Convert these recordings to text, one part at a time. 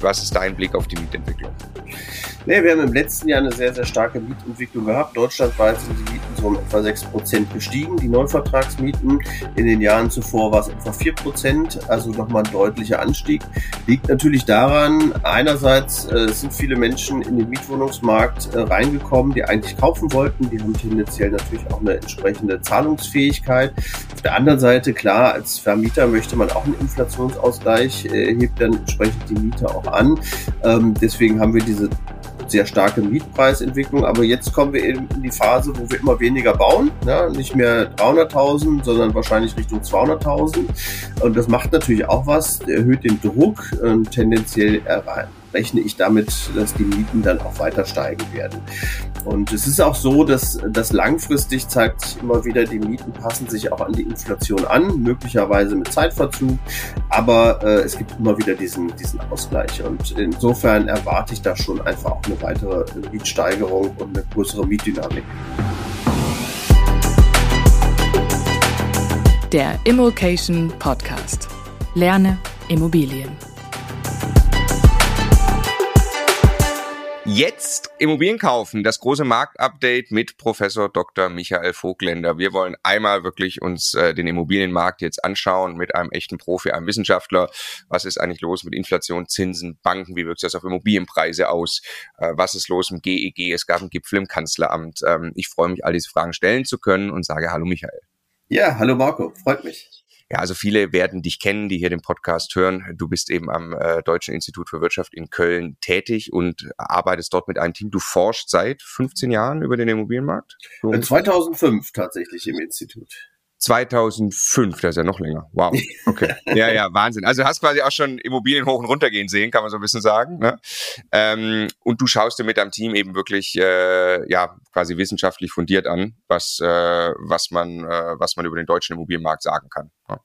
Was ist dein Blick auf die Mietentwicklung? Nee, wir haben im letzten Jahr eine sehr, sehr starke Mietentwicklung gehabt. Deutschlandweit sind die Mieten so um etwa 6% gestiegen, die Neuvertragsmieten. In den Jahren zuvor war es etwa 4%, also nochmal ein deutlicher Anstieg. Liegt natürlich daran, einerseits äh, sind viele Menschen in den Mietwohnungsmarkt äh, reingekommen, die eigentlich kaufen wollten. Die haben tendenziell natürlich auch eine entsprechende Zahlungsfähigkeit. Auf der anderen Seite, klar, als Vermieter möchte man auch einen Inflationsausgleich, äh, hebt dann entsprechend die Miete auch an. Ähm, deswegen haben wir diese sehr starke Mietpreisentwicklung. Aber jetzt kommen wir eben in die Phase, wo wir immer weniger bauen. Ja, nicht mehr 300.000, sondern wahrscheinlich Richtung 200.000. Und das macht natürlich auch was, erhöht den Druck und tendenziell rechne ich damit, dass die Mieten dann auch weiter steigen werden. Und es ist auch so, dass, dass langfristig zeigt sich immer wieder, die Mieten passen sich auch an die Inflation an, möglicherweise mit Zeitverzug, aber äh, es gibt immer wieder diesen, diesen Ausgleich. Und insofern erwarte ich da schon einfach auch eine weitere Mietsteigerung und eine größere Mietdynamik. Der Immokation Podcast. Lerne Immobilien. Jetzt Immobilien kaufen, das große Marktupdate mit Professor Dr. Michael Vogländer. Wir wollen einmal wirklich uns äh, den Immobilienmarkt jetzt anschauen mit einem echten Profi, einem Wissenschaftler. Was ist eigentlich los mit Inflation, Zinsen, Banken? Wie wirkt sich das auf Immobilienpreise aus? Äh, was ist los im GEG? E es gab einen Gipfel im Kanzleramt. Ähm, ich freue mich, all diese Fragen stellen zu können und sage Hallo Michael. Ja, hallo Marco, freut mich. Ja, also viele werden dich kennen, die hier den Podcast hören. Du bist eben am äh, Deutschen Institut für Wirtschaft in Köln tätig und arbeitest dort mit einem Team. Du forschst seit 15 Jahren über den Immobilienmarkt? So. 2005 tatsächlich im Institut. 2005, das ist ja noch länger. Wow. Okay. ja, ja, Wahnsinn. Also du hast quasi auch schon Immobilien hoch und runter gehen sehen, kann man so ein bisschen sagen. Ne? Ähm, und du schaust dir mit deinem Team eben wirklich äh, ja quasi wissenschaftlich fundiert an, was äh, was man äh, was man über den deutschen Immobilienmarkt sagen kann. Ja.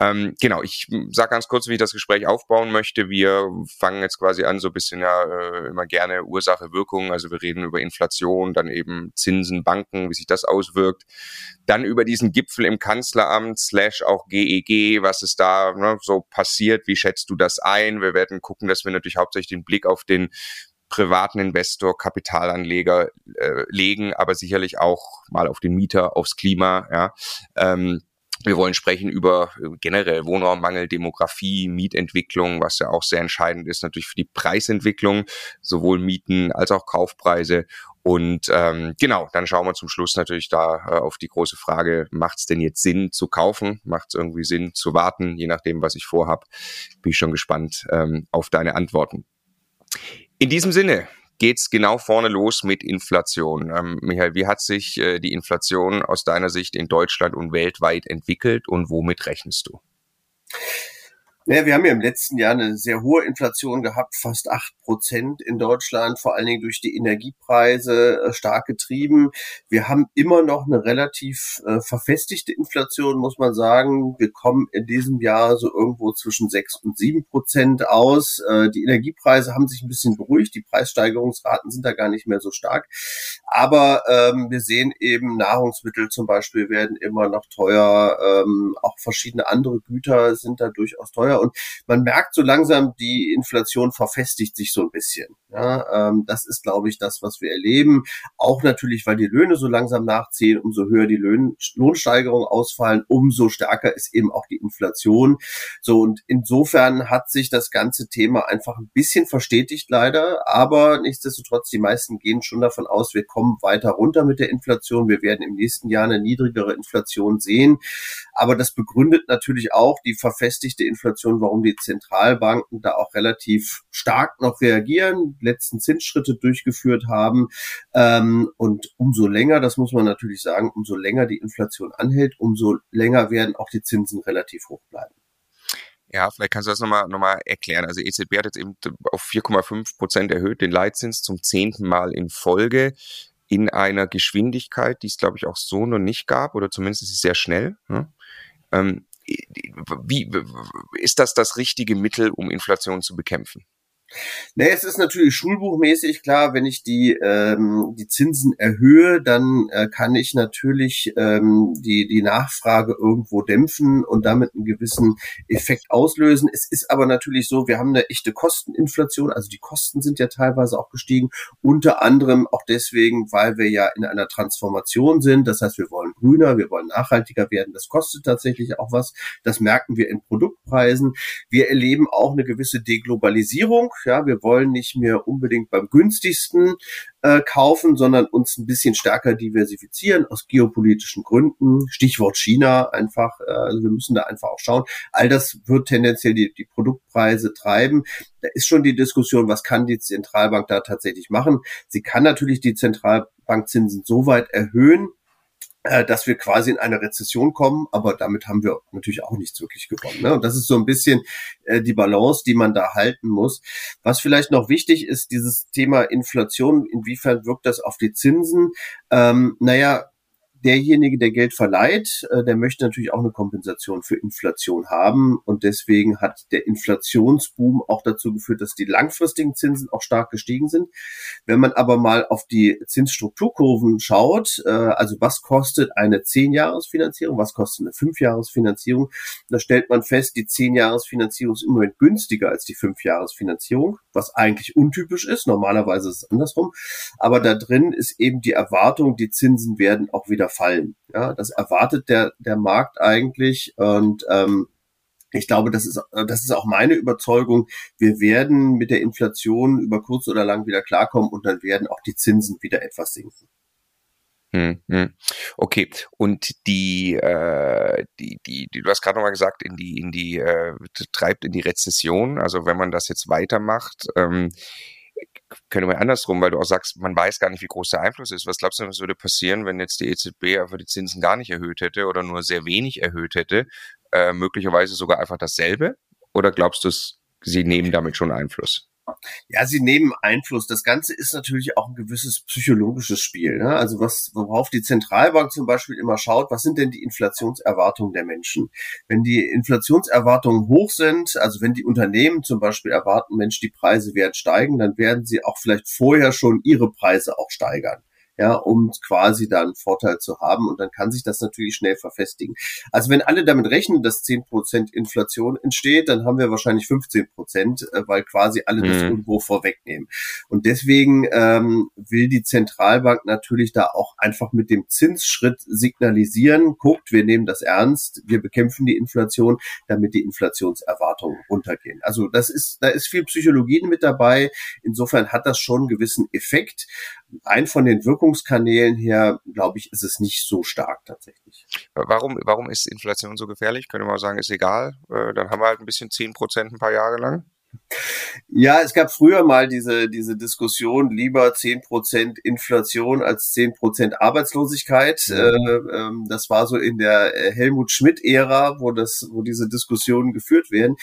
Ähm, genau, ich sage ganz kurz, wie ich das Gespräch aufbauen möchte. Wir fangen jetzt quasi an, so ein bisschen ja äh, immer gerne Ursache, Wirkung. Also wir reden über Inflation, dann eben Zinsen, Banken, wie sich das auswirkt. Dann über diesen Gipfel im Kanzleramt, slash auch GEG, e was ist da ne, so passiert, wie schätzt du das ein? Wir werden gucken, dass wir natürlich hauptsächlich den Blick auf den privaten Investor, Kapitalanleger äh, legen, aber sicherlich auch mal auf den Mieter, aufs Klima, ja. Ähm, wir wollen sprechen über äh, generell Wohnraummangel, Demografie, Mietentwicklung, was ja auch sehr entscheidend ist natürlich für die Preisentwicklung, sowohl Mieten als auch Kaufpreise. Und ähm, genau, dann schauen wir zum Schluss natürlich da äh, auf die große Frage, macht es denn jetzt Sinn zu kaufen? Macht es irgendwie Sinn zu warten, je nachdem, was ich vorhab? Bin ich schon gespannt ähm, auf deine Antworten. In diesem Sinne, geht's genau vorne los mit Inflation. Ähm, Michael, wie hat sich äh, die Inflation aus deiner Sicht in Deutschland und weltweit entwickelt und womit rechnest du? Ja, wir haben ja im letzten Jahr eine sehr hohe Inflation gehabt, fast acht Prozent in Deutschland, vor allen Dingen durch die Energiepreise äh, stark getrieben. Wir haben immer noch eine relativ äh, verfestigte Inflation, muss man sagen. Wir kommen in diesem Jahr so irgendwo zwischen sechs und sieben Prozent aus. Äh, die Energiepreise haben sich ein bisschen beruhigt. Die Preissteigerungsraten sind da gar nicht mehr so stark. Aber ähm, wir sehen eben, Nahrungsmittel zum Beispiel werden immer noch teuer. Ähm, auch verschiedene andere Güter sind da durchaus teuer und man merkt so langsam, die Inflation verfestigt sich so ein bisschen. Ja, ähm, das ist, glaube ich, das, was wir erleben. Auch natürlich, weil die Löhne so langsam nachziehen, umso höher die Löhn Lohnsteigerungen ausfallen, umso stärker ist eben auch die Inflation. So und insofern hat sich das ganze Thema einfach ein bisschen verstetigt leider, aber nichtsdestotrotz die meisten gehen schon davon aus, wir kommen weiter runter mit der Inflation. Wir werden im nächsten Jahr eine niedrigere Inflation sehen, aber das begründet natürlich auch die verfestigte Inflation Situation, warum die Zentralbanken da auch relativ stark noch reagieren, letzten Zinsschritte durchgeführt haben. Ähm, und umso länger, das muss man natürlich sagen, umso länger die Inflation anhält, umso länger werden auch die Zinsen relativ hoch bleiben. Ja, vielleicht kannst du das nochmal noch mal erklären. Also EZB hat jetzt eben auf 4,5 Prozent erhöht den Leitzins zum zehnten Mal in Folge in einer Geschwindigkeit, die es, glaube ich, auch so noch nicht gab, oder zumindest ist sie sehr schnell. Ne? Ähm, wie ist das das richtige Mittel, um Inflation zu bekämpfen? Nee, es ist natürlich schulbuchmäßig klar, wenn ich die, ähm, die Zinsen erhöhe, dann äh, kann ich natürlich ähm, die, die Nachfrage irgendwo dämpfen und damit einen gewissen Effekt auslösen. Es ist aber natürlich so, wir haben eine echte Kosteninflation, also die Kosten sind ja teilweise auch gestiegen, unter anderem auch deswegen, weil wir ja in einer Transformation sind. Das heißt, wir wollen grüner, wir wollen nachhaltiger werden. Das kostet tatsächlich auch was. Das merken wir in Produktpreisen. Wir erleben auch eine gewisse Deglobalisierung. Ja, wir wollen nicht mehr unbedingt beim günstigsten äh, kaufen, sondern uns ein bisschen stärker diversifizieren aus geopolitischen Gründen. Stichwort China einfach. Äh, also wir müssen da einfach auch schauen. All das wird tendenziell die, die Produktpreise treiben. Da ist schon die Diskussion, was kann die Zentralbank da tatsächlich machen? Sie kann natürlich die Zentralbankzinsen so weit erhöhen, dass wir quasi in eine Rezession kommen, aber damit haben wir natürlich auch nichts wirklich gewonnen. Ne? Und das ist so ein bisschen äh, die Balance, die man da halten muss. Was vielleicht noch wichtig ist, dieses Thema Inflation, inwiefern wirkt das auf die Zinsen? Ähm, naja, derjenige, der Geld verleiht, äh, der möchte natürlich auch eine Kompensation für Inflation haben. Und deswegen hat der Inflationsboom auch dazu geführt, dass die langfristigen Zinsen auch stark gestiegen sind. Wenn man aber mal auf die Zinsstrukturkurven schaut, äh, also was kostet eine 10-Jahres-Finanzierung, was kostet eine 5-Jahres-Finanzierung, da stellt man fest, die 10-Jahres-Finanzierung ist im Moment günstiger als die 5-Jahres-Finanzierung, was eigentlich untypisch ist. Normalerweise ist es andersrum. Aber da drin ist eben die Erwartung, die Zinsen werden auch wieder fallen. Ja, das erwartet der, der Markt eigentlich und ähm, ich glaube, das ist, das ist auch meine Überzeugung. Wir werden mit der Inflation über kurz oder lang wieder klarkommen und dann werden auch die Zinsen wieder etwas sinken. Hm, hm. Okay, und die, äh, die, die, du hast gerade nochmal gesagt, in die, in die, äh, treibt in die Rezession. Also wenn man das jetzt weitermacht, ähm, können wir andersrum, weil du auch sagst, man weiß gar nicht, wie groß der Einfluss ist. Was glaubst du, was würde passieren, wenn jetzt die EZB einfach die Zinsen gar nicht erhöht hätte oder nur sehr wenig erhöht hätte? Äh, möglicherweise sogar einfach dasselbe? Oder glaubst du, sie nehmen damit schon Einfluss? Ja, sie nehmen Einfluss. Das Ganze ist natürlich auch ein gewisses psychologisches Spiel. Ne? Also was, worauf die Zentralbank zum Beispiel immer schaut, was sind denn die Inflationserwartungen der Menschen? Wenn die Inflationserwartungen hoch sind, also wenn die Unternehmen zum Beispiel erwarten, Mensch, die Preise werden steigen, dann werden sie auch vielleicht vorher schon ihre Preise auch steigern ja, um quasi da einen Vorteil zu haben. Und dann kann sich das natürlich schnell verfestigen. Also wenn alle damit rechnen, dass 10% Inflation entsteht, dann haben wir wahrscheinlich 15 Prozent, äh, weil quasi alle mhm. das irgendwo vorwegnehmen. Und deswegen ähm, will die Zentralbank natürlich da auch einfach mit dem Zinsschritt signalisieren, guckt, wir nehmen das ernst, wir bekämpfen die Inflation, damit die Inflationserwartungen runtergehen. Also das ist, da ist viel Psychologie mit dabei. Insofern hat das schon einen gewissen Effekt. Ein von den Wirkungen Wirkungskanälen her, glaube ich, ist es nicht so stark tatsächlich. Warum, warum ist Inflation so gefährlich? Könnte man sagen, ist egal. Äh, dann haben wir halt ein bisschen 10 Prozent ein paar Jahre lang. Ja, es gab früher mal diese, diese Diskussion, lieber zehn Prozent Inflation als zehn Prozent Arbeitslosigkeit. Ja. Äh, äh, das war so in der äh, Helmut Schmidt-Ära, wo das, wo diese Diskussionen geführt werden.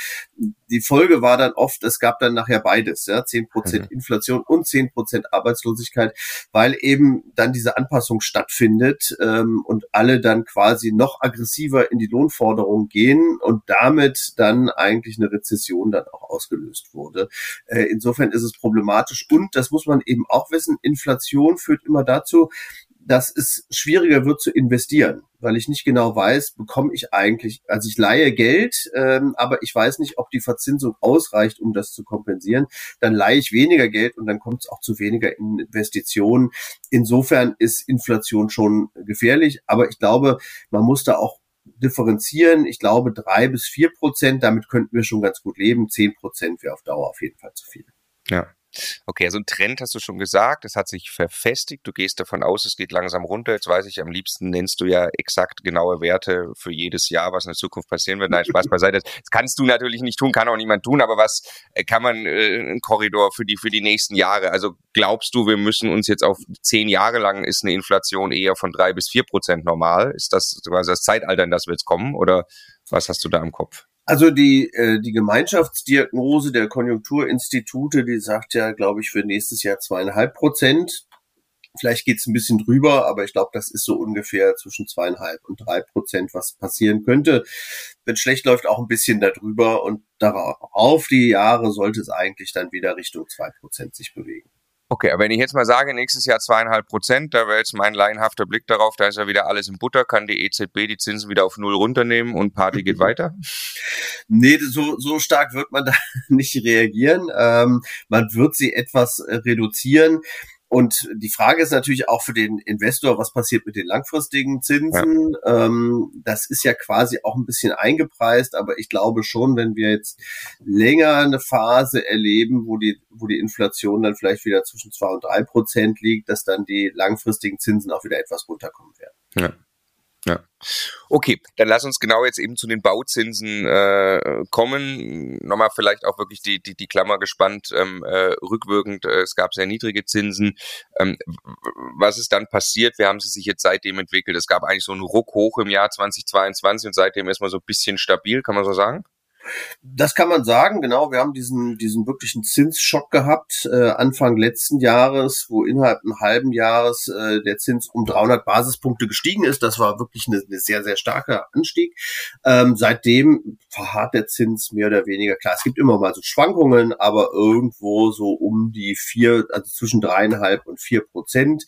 Die Folge war dann oft, es gab dann nachher beides, ja, zehn Prozent mhm. Inflation und zehn Prozent Arbeitslosigkeit, weil eben dann diese Anpassung stattfindet ähm, und alle dann quasi noch aggressiver in die Lohnforderung gehen und damit dann eigentlich eine Rezession dann auch ausgelöst ausgelöst wurde. Äh, insofern ist es problematisch. Und das muss man eben auch wissen, Inflation führt immer dazu, dass es schwieriger wird zu investieren, weil ich nicht genau weiß, bekomme ich eigentlich, also ich leihe Geld, ähm, aber ich weiß nicht, ob die Verzinsung ausreicht, um das zu kompensieren. Dann leihe ich weniger Geld und dann kommt es auch zu weniger Investitionen. Insofern ist Inflation schon gefährlich, aber ich glaube, man muss da auch differenzieren. Ich glaube, drei bis vier Prozent, damit könnten wir schon ganz gut leben. Zehn Prozent wäre auf Dauer auf jeden Fall zu viel. Ja. Okay, also ein Trend hast du schon gesagt, es hat sich verfestigt, du gehst davon aus, es geht langsam runter. Jetzt weiß ich, am liebsten nennst du ja exakt genaue Werte für jedes Jahr, was in der Zukunft passieren wird. Nein, Spaß beiseite. Das kannst du natürlich nicht tun, kann auch niemand tun, aber was äh, kann man, äh, ein Korridor für die, für die nächsten Jahre? Also glaubst du, wir müssen uns jetzt auf zehn Jahre lang ist eine Inflation eher von drei bis vier Prozent normal? Ist das quasi das Zeitalter, in das wir jetzt kommen oder was hast du da im Kopf? Also die, äh, die Gemeinschaftsdiagnose der Konjunkturinstitute, die sagt ja, glaube ich, für nächstes Jahr zweieinhalb Prozent. Vielleicht geht es ein bisschen drüber, aber ich glaube, das ist so ungefähr zwischen zweieinhalb und drei Prozent, was passieren könnte. Wenn schlecht läuft, auch ein bisschen darüber und darauf die Jahre sollte es eigentlich dann wieder Richtung zwei Prozent sich bewegen. Okay, aber wenn ich jetzt mal sage, nächstes Jahr zweieinhalb Prozent, da wäre jetzt mein laienhafter Blick darauf, da ist ja wieder alles in Butter, kann die EZB die Zinsen wieder auf Null runternehmen und Party geht weiter? Nee, so, so stark wird man da nicht reagieren. Ähm, man wird sie etwas äh, reduzieren. Und die Frage ist natürlich auch für den Investor, was passiert mit den langfristigen Zinsen? Ja. Ähm, das ist ja quasi auch ein bisschen eingepreist, aber ich glaube schon, wenn wir jetzt länger eine Phase erleben, wo die, wo die Inflation dann vielleicht wieder zwischen zwei und drei Prozent liegt, dass dann die langfristigen Zinsen auch wieder etwas runterkommen werden. Ja. Ja. Okay, dann lass uns genau jetzt eben zu den Bauzinsen äh, kommen. Nochmal vielleicht auch wirklich die, die, die Klammer gespannt, ähm, äh, rückwirkend, äh, es gab sehr niedrige Zinsen. Ähm, was ist dann passiert? Wie haben sie sich jetzt seitdem entwickelt? Es gab eigentlich so einen Ruck hoch im Jahr 2022 und seitdem ist man so ein bisschen stabil, kann man so sagen? Das kann man sagen, genau. Wir haben diesen, diesen wirklichen Zinsschock gehabt, äh, Anfang letzten Jahres, wo innerhalb einem halben Jahres äh, der Zins um 300 Basispunkte gestiegen ist. Das war wirklich eine, eine sehr, sehr starke Anstieg. Ähm, seitdem verharrt der Zins mehr oder weniger. Klar, es gibt immer mal so Schwankungen, aber irgendwo so um die vier, also zwischen dreieinhalb und vier Prozent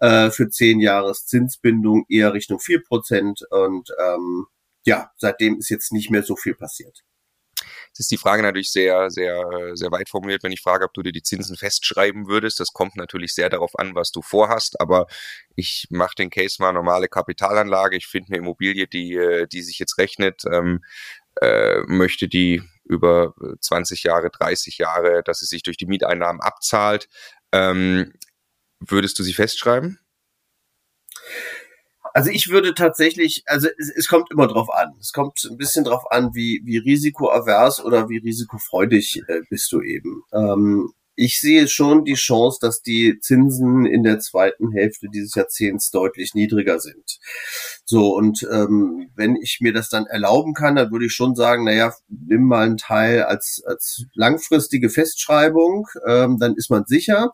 äh, für zehn Jahres Zinsbindung, eher Richtung vier Prozent. Und ähm, ja, seitdem ist jetzt nicht mehr so viel passiert. Ist die Frage natürlich sehr, sehr, sehr weit formuliert, wenn ich frage, ob du dir die Zinsen festschreiben würdest. Das kommt natürlich sehr darauf an, was du vorhast, aber ich mache den Case mal normale Kapitalanlage. Ich finde eine Immobilie, die, äh, die sich jetzt rechnet, ähm, äh, möchte die über 20 Jahre, 30 Jahre, dass es sich durch die Mieteinnahmen abzahlt. Ähm, würdest du sie festschreiben? Also ich würde tatsächlich, also es, es, kommt immer drauf an. Es kommt ein bisschen drauf an, wie, wie risikoavers oder wie risikofreudig äh, bist du eben. Ähm, ich sehe schon die Chance, dass die Zinsen in der zweiten Hälfte dieses Jahrzehnts deutlich niedriger sind. So, und ähm, wenn ich mir das dann erlauben kann, dann würde ich schon sagen, naja, nimm mal einen Teil als, als langfristige Festschreibung, ähm, dann ist man sicher,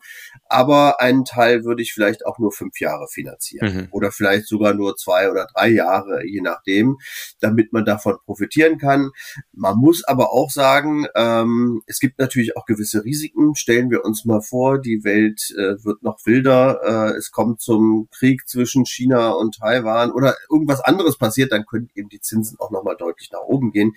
aber einen Teil würde ich vielleicht auch nur fünf Jahre finanzieren mhm. oder vielleicht sogar nur zwei oder drei Jahre, je nachdem, damit man davon profitieren kann. Man muss aber auch sagen, ähm, es gibt natürlich auch gewisse Risiken. Stellen wir uns mal vor, die Welt äh, wird noch wilder, äh, es kommt zum Krieg zwischen China und Taiwan oder irgendwas anderes passiert, dann können eben die Zinsen auch nochmal deutlich nach oben gehen.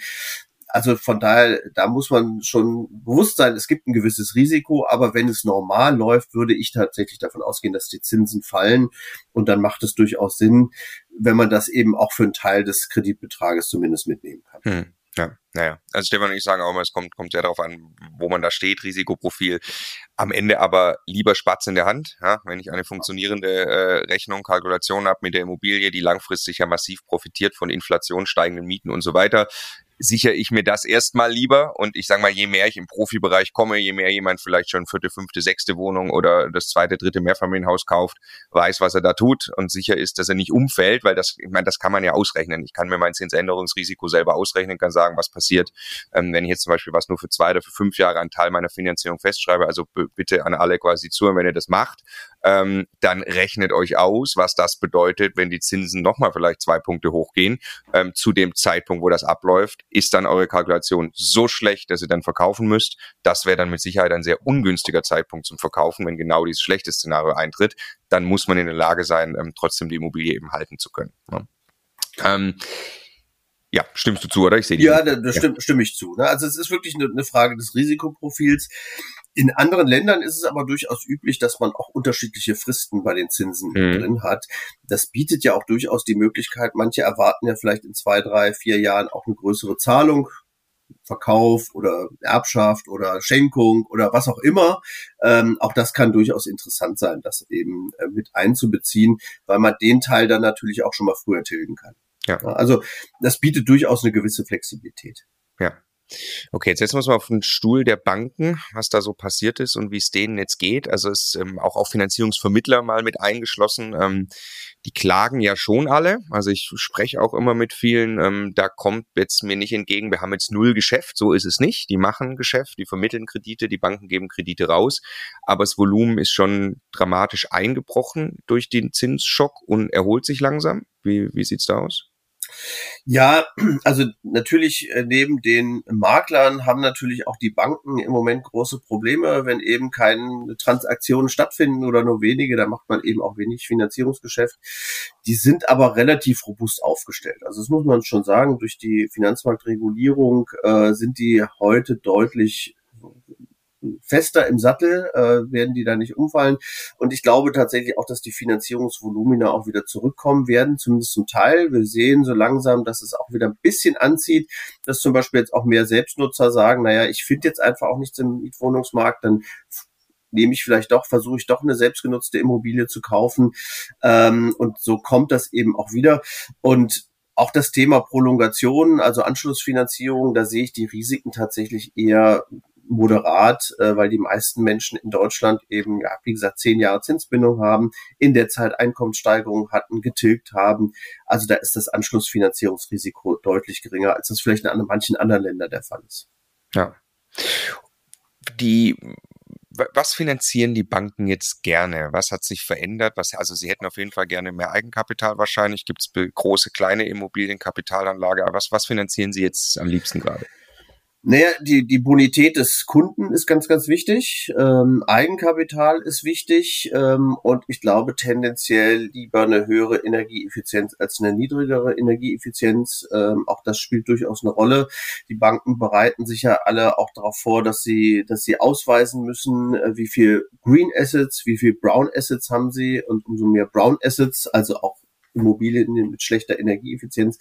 Also von daher, da muss man schon bewusst sein, es gibt ein gewisses Risiko, aber wenn es normal läuft, würde ich tatsächlich davon ausgehen, dass die Zinsen fallen und dann macht es durchaus Sinn, wenn man das eben auch für einen Teil des Kreditbetrages zumindest mitnehmen kann. Hm. Ja, naja. Also Stefan und ich sagen auch immer, es kommt, kommt sehr darauf an, wo man da steht, Risikoprofil. Am Ende aber lieber Spatz in der Hand. Ja? Wenn ich eine funktionierende äh, Rechnung, Kalkulation habe mit der Immobilie, die langfristig ja massiv profitiert von Inflation, steigenden Mieten und so weiter, sichere ich mir das erstmal lieber. Und ich sage mal, je mehr ich im Profibereich komme, je mehr jemand vielleicht schon vierte, fünfte, sechste Wohnung oder das zweite, dritte Mehrfamilienhaus kauft, weiß, was er da tut und sicher ist, dass er nicht umfällt, weil das, ich meine, das kann man ja ausrechnen. Ich kann mir mein Zinsänderungsrisiko selber ausrechnen, kann sagen, was passiert, ähm, wenn ich jetzt zum Beispiel was nur für zwei oder für fünf Jahre einen Teil meiner Finanzierung festschreibe. Also bitte an alle quasi zuhören, wenn ihr das macht ähm, dann rechnet euch aus, was das bedeutet, wenn die Zinsen nochmal vielleicht zwei Punkte hochgehen. Ähm, zu dem Zeitpunkt, wo das abläuft, ist dann eure Kalkulation so schlecht, dass ihr dann verkaufen müsst. Das wäre dann mit Sicherheit ein sehr ungünstiger Zeitpunkt zum Verkaufen, wenn genau dieses schlechte Szenario eintritt. Dann muss man in der Lage sein, ähm, trotzdem die Immobilie eben halten zu können. Ne? Ähm, ja, stimmst du zu, oder? Ich sehe Ja, da, da ja. Stimme, stimme ich zu. Ne? Also es ist wirklich eine, eine Frage des Risikoprofils. In anderen Ländern ist es aber durchaus üblich, dass man auch unterschiedliche Fristen bei den Zinsen mhm. drin hat. Das bietet ja auch durchaus die Möglichkeit, manche erwarten ja vielleicht in zwei, drei, vier Jahren auch eine größere Zahlung. Verkauf oder Erbschaft oder Schenkung oder was auch immer. Ähm, auch das kann durchaus interessant sein, das eben äh, mit einzubeziehen, weil man den Teil dann natürlich auch schon mal früher tilgen kann. Ja. Also das bietet durchaus eine gewisse Flexibilität. Ja. Okay, jetzt setzen wir uns mal auf den Stuhl der Banken, was da so passiert ist und wie es denen jetzt geht. Also es ist ähm, auch auf Finanzierungsvermittler mal mit eingeschlossen. Ähm, die klagen ja schon alle. Also ich spreche auch immer mit vielen, ähm, da kommt jetzt mir nicht entgegen, wir haben jetzt null Geschäft, so ist es nicht. Die machen Geschäft, die vermitteln Kredite, die Banken geben Kredite raus, aber das Volumen ist schon dramatisch eingebrochen durch den Zinsschock und erholt sich langsam. Wie, wie sieht's da aus? Ja, also natürlich äh, neben den Maklern haben natürlich auch die Banken im Moment große Probleme, wenn eben keine Transaktionen stattfinden oder nur wenige, da macht man eben auch wenig Finanzierungsgeschäft. Die sind aber relativ robust aufgestellt. Also das muss man schon sagen, durch die Finanzmarktregulierung äh, sind die heute deutlich fester im Sattel, äh, werden die da nicht umfallen. Und ich glaube tatsächlich auch, dass die Finanzierungsvolumina auch wieder zurückkommen werden, zumindest zum Teil. Wir sehen so langsam, dass es auch wieder ein bisschen anzieht, dass zum Beispiel jetzt auch mehr Selbstnutzer sagen, naja, ich finde jetzt einfach auch nichts im Mietwohnungsmarkt, dann nehme ich vielleicht doch, versuche ich doch eine selbstgenutzte Immobilie zu kaufen. Ähm, und so kommt das eben auch wieder. Und auch das Thema Prolongation, also Anschlussfinanzierung, da sehe ich die Risiken tatsächlich eher moderat, äh, weil die meisten Menschen in Deutschland eben, ja, wie gesagt, zehn Jahre Zinsbindung haben, in der Zeit Einkommenssteigerungen hatten, getilgt haben. Also da ist das Anschlussfinanzierungsrisiko deutlich geringer, als das vielleicht in manchen anderen Ländern der Fall ist. Ja. Die was finanzieren die Banken jetzt gerne? Was hat sich verändert? Was, also sie hätten auf jeden Fall gerne mehr Eigenkapital wahrscheinlich. Gibt es große, kleine Immobilienkapitalanlage? Aber was, was finanzieren sie jetzt am liebsten gerade? Naja, die, die Bonität des Kunden ist ganz, ganz wichtig. Ähm, Eigenkapital ist wichtig ähm, und ich glaube tendenziell lieber eine höhere Energieeffizienz als eine niedrigere Energieeffizienz. Ähm, auch das spielt durchaus eine Rolle. Die Banken bereiten sich ja alle auch darauf vor, dass sie, dass sie ausweisen müssen, äh, wie viel Green Assets, wie viel Brown Assets haben sie und umso mehr Brown Assets, also auch Immobilien mit schlechter Energieeffizienz,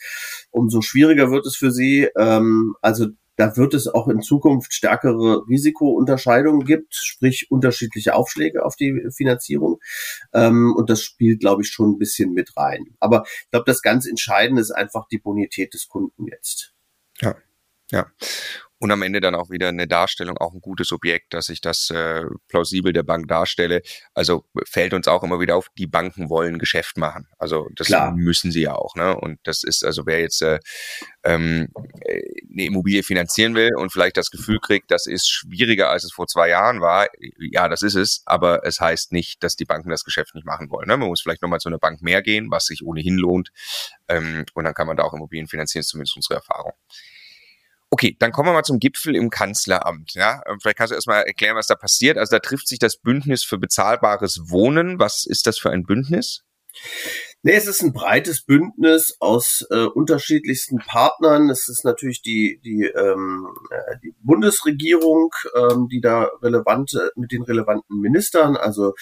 umso schwieriger wird es für sie. Ähm, also da wird es auch in Zukunft stärkere Risikounterscheidungen gibt, sprich unterschiedliche Aufschläge auf die Finanzierung. Ähm, und das spielt, glaube ich, schon ein bisschen mit rein. Aber ich glaube, das ganz Entscheidende ist einfach die Bonität des Kunden jetzt. Ja, ja und am Ende dann auch wieder eine Darstellung, auch ein gutes Objekt, dass ich das äh, plausibel der Bank darstelle. Also fällt uns auch immer wieder auf, die Banken wollen Geschäft machen. Also das Klar. müssen sie ja auch. Ne? Und das ist, also wer jetzt äh, ähm, eine Immobilie finanzieren will und vielleicht das Gefühl kriegt, das ist schwieriger, als es vor zwei Jahren war, ja, das ist es, aber es heißt nicht, dass die Banken das Geschäft nicht machen wollen. Ne? Man muss vielleicht nochmal zu einer Bank mehr gehen, was sich ohnehin lohnt. Ähm, und dann kann man da auch Immobilien finanzieren, zumindest unsere Erfahrung. Okay, dann kommen wir mal zum Gipfel im Kanzleramt. Ja, ähm, vielleicht kannst du erstmal erklären, was da passiert. Also da trifft sich das Bündnis für bezahlbares Wohnen. Was ist das für ein Bündnis? Nee, es ist ein breites Bündnis aus äh, unterschiedlichsten Partnern. Es ist natürlich die, die, ähm, äh, die Bundesregierung, ähm, die da relevante, mit den relevanten Ministern, also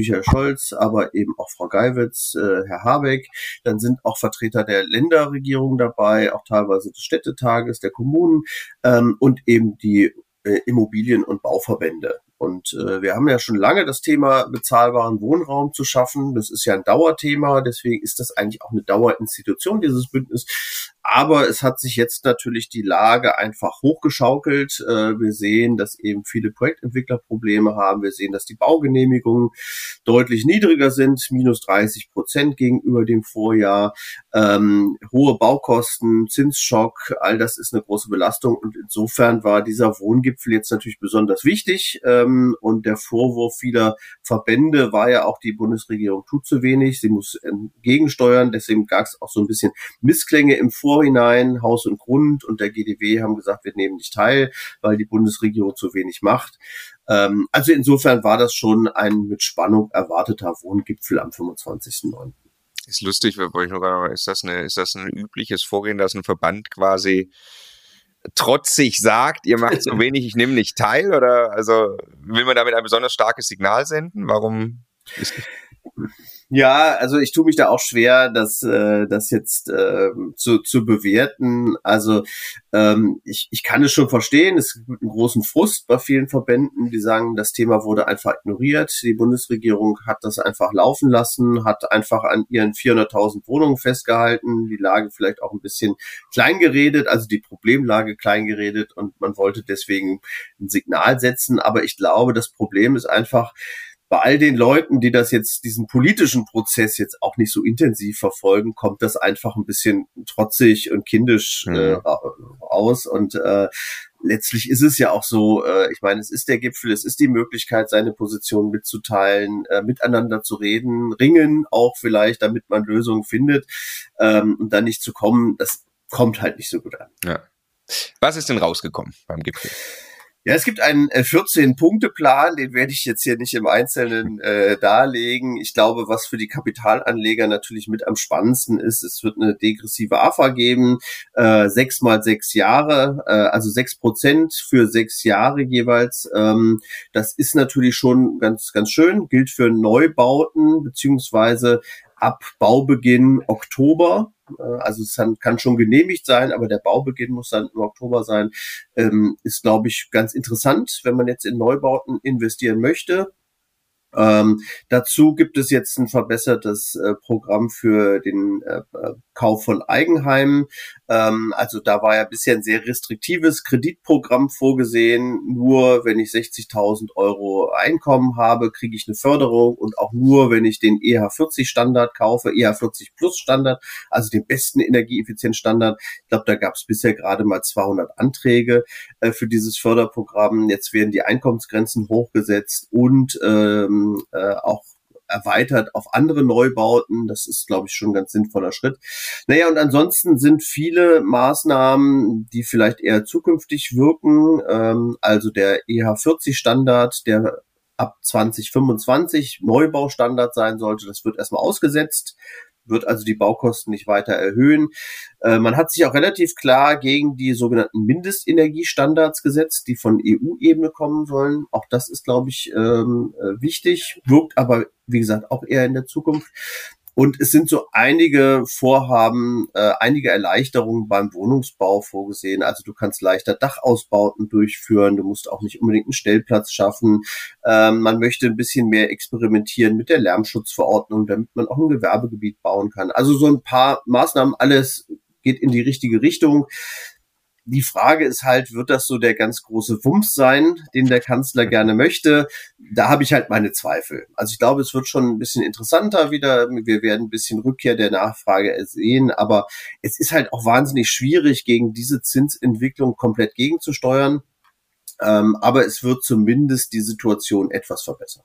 Herr Scholz, aber eben auch Frau Geiwitz, äh, Herr Habeck. Dann sind auch Vertreter der Länderregierung dabei, auch teilweise des Städtetages, der Kommunen ähm, und eben die äh, Immobilien- und Bauverbände. Und äh, wir haben ja schon lange das Thema bezahlbaren Wohnraum zu schaffen. Das ist ja ein Dauerthema, deswegen ist das eigentlich auch eine Dauerinstitution, dieses Bündnis. Aber es hat sich jetzt natürlich die Lage einfach hochgeschaukelt. Äh, wir sehen, dass eben viele Projektentwickler Probleme haben. Wir sehen, dass die Baugenehmigungen deutlich niedriger sind, minus 30 Prozent gegenüber dem Vorjahr. Ähm, hohe Baukosten, Zinsschock, all das ist eine große Belastung. Und insofern war dieser Wohngipfel jetzt natürlich besonders wichtig. Ähm, und der Vorwurf vieler Verbände war ja auch, die Bundesregierung tut zu wenig, sie muss entgegensteuern. Deswegen gab es auch so ein bisschen Missklänge im Vor Vorhinein Haus und Grund und der GDW haben gesagt, wir nehmen nicht teil, weil die Bundesregierung zu wenig macht. Ähm, also insofern war das schon ein mit Spannung erwarteter Wohngipfel am 25.09. Ist lustig, weil ich gerade, ist das eine, ist das ein übliches Vorgehen, dass ein Verband quasi trotzig sagt, ihr macht so wenig, ich nehme nicht teil? Oder also will man damit ein besonders starkes Signal senden? Warum ist Ja, also ich tue mich da auch schwer, das, äh, das jetzt äh, zu, zu bewerten. Also ähm, ich, ich kann es schon verstehen. Es gibt einen großen Frust bei vielen Verbänden, die sagen, das Thema wurde einfach ignoriert. Die Bundesregierung hat das einfach laufen lassen, hat einfach an ihren 400.000 Wohnungen festgehalten, die Lage vielleicht auch ein bisschen klein geredet, also die Problemlage klein geredet und man wollte deswegen ein Signal setzen. Aber ich glaube, das Problem ist einfach, bei all den Leuten, die das jetzt, diesen politischen Prozess jetzt auch nicht so intensiv verfolgen, kommt das einfach ein bisschen trotzig und kindisch mhm. äh, aus. Und äh, letztlich ist es ja auch so, äh, ich meine, es ist der Gipfel, es ist die Möglichkeit, seine Position mitzuteilen, äh, miteinander zu reden, ringen auch vielleicht, damit man Lösungen findet ähm, und dann nicht zu kommen, das kommt halt nicht so gut an. Ja. Was ist denn rausgekommen beim Gipfel? Ja, es gibt einen äh, 14-Punkte-Plan, den werde ich jetzt hier nicht im Einzelnen äh, darlegen. Ich glaube, was für die Kapitalanleger natürlich mit am spannendsten ist, es wird eine degressive AFA geben, äh, sechs mal sechs Jahre, äh, also sechs Prozent für sechs Jahre jeweils. Ähm, das ist natürlich schon ganz, ganz schön, gilt für Neubauten beziehungsweise ab Baubeginn Oktober. Äh, also es kann, schon genehmigt sein, aber der Baubeginn muss dann im Oktober sein. Ähm, ist, glaube ich, ganz interessant, wenn man jetzt in Neubauten investieren möchte. Ähm, dazu gibt es jetzt ein verbessertes äh, Programm für den äh, äh, Kauf von Eigenheimen. Ähm, also da war ja bisher ein sehr restriktives Kreditprogramm vorgesehen. Nur wenn ich 60.000 Euro Einkommen habe, kriege ich eine Förderung und auch nur wenn ich den EH40 Standard kaufe, EH40 Plus Standard, also den besten Energieeffizienzstandard. Ich glaube, da gab es bisher gerade mal 200 Anträge äh, für dieses Förderprogramm. Jetzt werden die Einkommensgrenzen hochgesetzt und ähm, äh, auch erweitert auf andere Neubauten. Das ist, glaube ich, schon ein ganz sinnvoller Schritt. Naja, und ansonsten sind viele Maßnahmen, die vielleicht eher zukünftig wirken. Ähm, also der EH40-Standard, der ab 2025 Neubaustandard sein sollte, das wird erstmal ausgesetzt wird also die Baukosten nicht weiter erhöhen. Äh, man hat sich auch relativ klar gegen die sogenannten Mindestenergiestandards gesetzt, die von EU-Ebene kommen sollen. Auch das ist, glaube ich, ähm, äh, wichtig, wirkt aber, wie gesagt, auch eher in der Zukunft. Und es sind so einige Vorhaben, äh, einige Erleichterungen beim Wohnungsbau vorgesehen. Also du kannst leichter Dachausbauten durchführen, du musst auch nicht unbedingt einen Stellplatz schaffen. Ähm, man möchte ein bisschen mehr experimentieren mit der Lärmschutzverordnung, damit man auch ein Gewerbegebiet bauen kann. Also so ein paar Maßnahmen, alles geht in die richtige Richtung. Die Frage ist halt, wird das so der ganz große Wumms sein, den der Kanzler gerne möchte? Da habe ich halt meine Zweifel. Also ich glaube, es wird schon ein bisschen interessanter wieder. Wir werden ein bisschen Rückkehr der Nachfrage sehen, aber es ist halt auch wahnsinnig schwierig, gegen diese Zinsentwicklung komplett gegenzusteuern. Ähm, aber es wird zumindest die Situation etwas verbessern.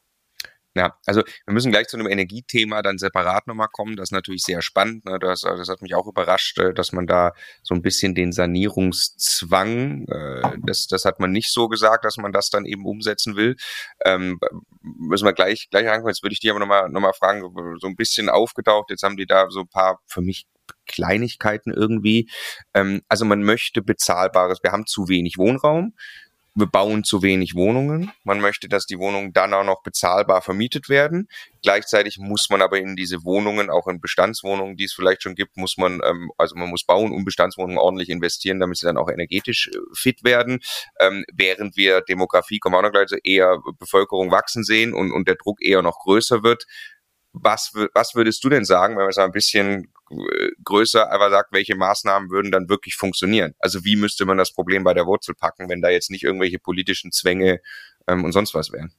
Ja, also wir müssen gleich zu einem Energiethema dann separat nochmal kommen. Das ist natürlich sehr spannend. Ne? Das, das hat mich auch überrascht, äh, dass man da so ein bisschen den Sanierungszwang, äh, das, das hat man nicht so gesagt, dass man das dann eben umsetzen will. Ähm, müssen wir gleich, gleich anfangen. Jetzt würde ich die aber nochmal noch mal fragen, so ein bisschen aufgetaucht. Jetzt haben die da so ein paar für mich Kleinigkeiten irgendwie. Ähm, also man möchte bezahlbares, wir haben zu wenig Wohnraum wir bauen zu wenig Wohnungen. Man möchte, dass die Wohnungen dann auch noch bezahlbar vermietet werden. Gleichzeitig muss man aber in diese Wohnungen, auch in Bestandswohnungen, die es vielleicht schon gibt, muss man, ähm, also man muss bauen und Bestandswohnungen ordentlich investieren, damit sie dann auch energetisch äh, fit werden. Ähm, während wir Demografie, kommen wir auch noch gleich, eher Bevölkerung wachsen sehen und, und der Druck eher noch größer wird, was, was würdest du denn sagen, wenn man es ein bisschen äh, größer aber sagt, welche Maßnahmen würden dann wirklich funktionieren? Also wie müsste man das Problem bei der Wurzel packen, wenn da jetzt nicht irgendwelche politischen Zwänge ähm, und sonst was wären?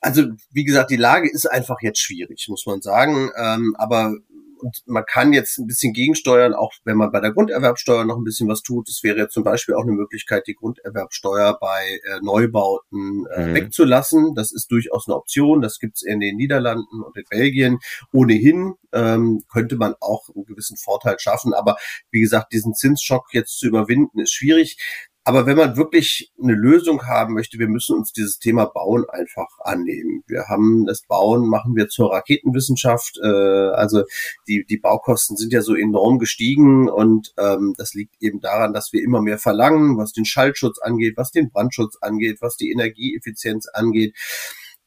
Also wie gesagt, die Lage ist einfach jetzt schwierig, muss man sagen. Ähm, aber und man kann jetzt ein bisschen gegensteuern, auch wenn man bei der Grunderwerbsteuer noch ein bisschen was tut. Es wäre zum Beispiel auch eine Möglichkeit, die Grunderwerbsteuer bei äh, Neubauten äh, mhm. wegzulassen. Das ist durchaus eine Option. Das gibt es in den Niederlanden und in Belgien. Ohnehin ähm, könnte man auch einen gewissen Vorteil schaffen. Aber wie gesagt, diesen Zinsschock jetzt zu überwinden, ist schwierig. Aber wenn man wirklich eine Lösung haben möchte, wir müssen uns dieses Thema Bauen einfach annehmen. Wir haben das Bauen, machen wir zur Raketenwissenschaft. Äh, also die, die Baukosten sind ja so enorm gestiegen und ähm, das liegt eben daran, dass wir immer mehr verlangen, was den Schallschutz angeht, was den Brandschutz angeht, was die Energieeffizienz angeht.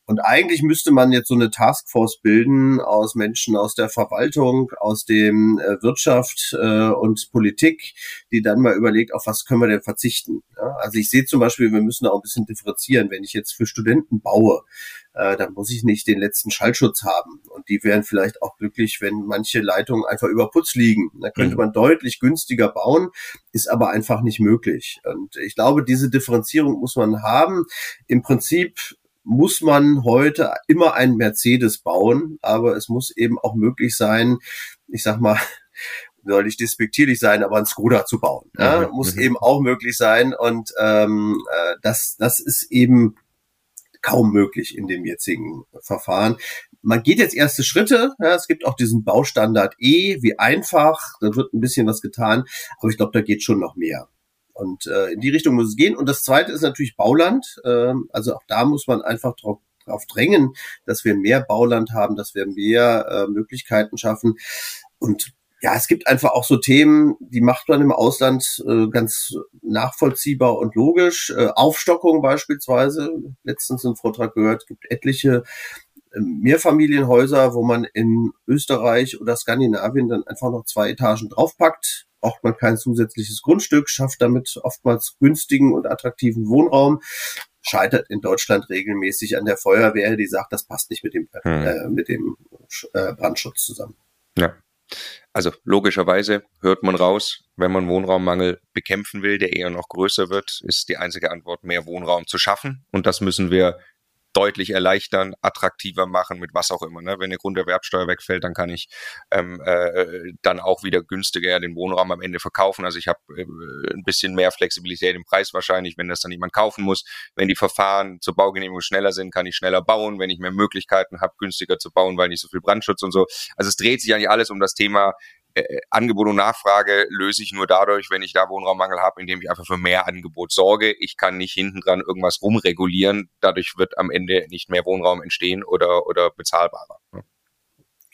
Und eigentlich müsste man jetzt so eine Taskforce bilden aus Menschen aus der Verwaltung, aus dem äh, Wirtschaft äh, und Politik, die dann mal überlegt, auf was können wir denn verzichten. Ja? Also ich sehe zum Beispiel, wir müssen auch ein bisschen differenzieren. Wenn ich jetzt für Studenten baue, äh, dann muss ich nicht den letzten Schallschutz haben. Und die wären vielleicht auch glücklich, wenn manche Leitungen einfach über Putz liegen. Da könnte mhm. man deutlich günstiger bauen, ist aber einfach nicht möglich. Und ich glaube, diese Differenzierung muss man haben. Im Prinzip muss man heute immer einen Mercedes bauen, aber es muss eben auch möglich sein, ich sag mal, soll nicht despektierlich sein, aber ein Skoda zu bauen. Ja, mhm. Muss mhm. eben auch möglich sein. Und ähm, äh, das, das ist eben kaum möglich in dem jetzigen Verfahren. Man geht jetzt erste Schritte. Ja, es gibt auch diesen Baustandard E, wie einfach. Da wird ein bisschen was getan, aber ich glaube, da geht schon noch mehr. Und äh, in die Richtung muss es gehen. Und das Zweite ist natürlich Bauland. Äh, also auch da muss man einfach drauf darauf drängen, dass wir mehr Bauland haben, dass wir mehr äh, Möglichkeiten schaffen. Und ja, es gibt einfach auch so Themen, die macht man im Ausland äh, ganz nachvollziehbar und logisch. Äh, Aufstockung beispielsweise, letztens einen Vortrag gehört, gibt etliche äh, Mehrfamilienhäuser, wo man in Österreich oder Skandinavien dann einfach noch zwei Etagen draufpackt. Braucht man kein zusätzliches Grundstück, schafft damit oftmals günstigen und attraktiven Wohnraum scheitert in Deutschland regelmäßig an der Feuerwehr, die sagt, das passt nicht mit dem, hm. äh, mit dem äh, Brandschutz zusammen. Ja. Also logischerweise hört man raus, wenn man Wohnraummangel bekämpfen will, der eher noch größer wird, ist die einzige Antwort, mehr Wohnraum zu schaffen. Und das müssen wir deutlich erleichtern, attraktiver machen, mit was auch immer. Ne? Wenn eine Grunderwerbsteuer wegfällt, dann kann ich ähm, äh, dann auch wieder günstiger den Wohnraum am Ende verkaufen. Also ich habe äh, ein bisschen mehr Flexibilität im Preis wahrscheinlich, wenn das dann jemand kaufen muss. Wenn die Verfahren zur Baugenehmigung schneller sind, kann ich schneller bauen. Wenn ich mehr Möglichkeiten habe, günstiger zu bauen, weil nicht so viel Brandschutz und so. Also es dreht sich eigentlich alles um das Thema äh, Angebot und Nachfrage löse ich nur dadurch, wenn ich da Wohnraummangel habe, indem ich einfach für mehr Angebot sorge. Ich kann nicht hinten dran irgendwas rumregulieren. Dadurch wird am Ende nicht mehr Wohnraum entstehen oder, oder bezahlbarer. Ne?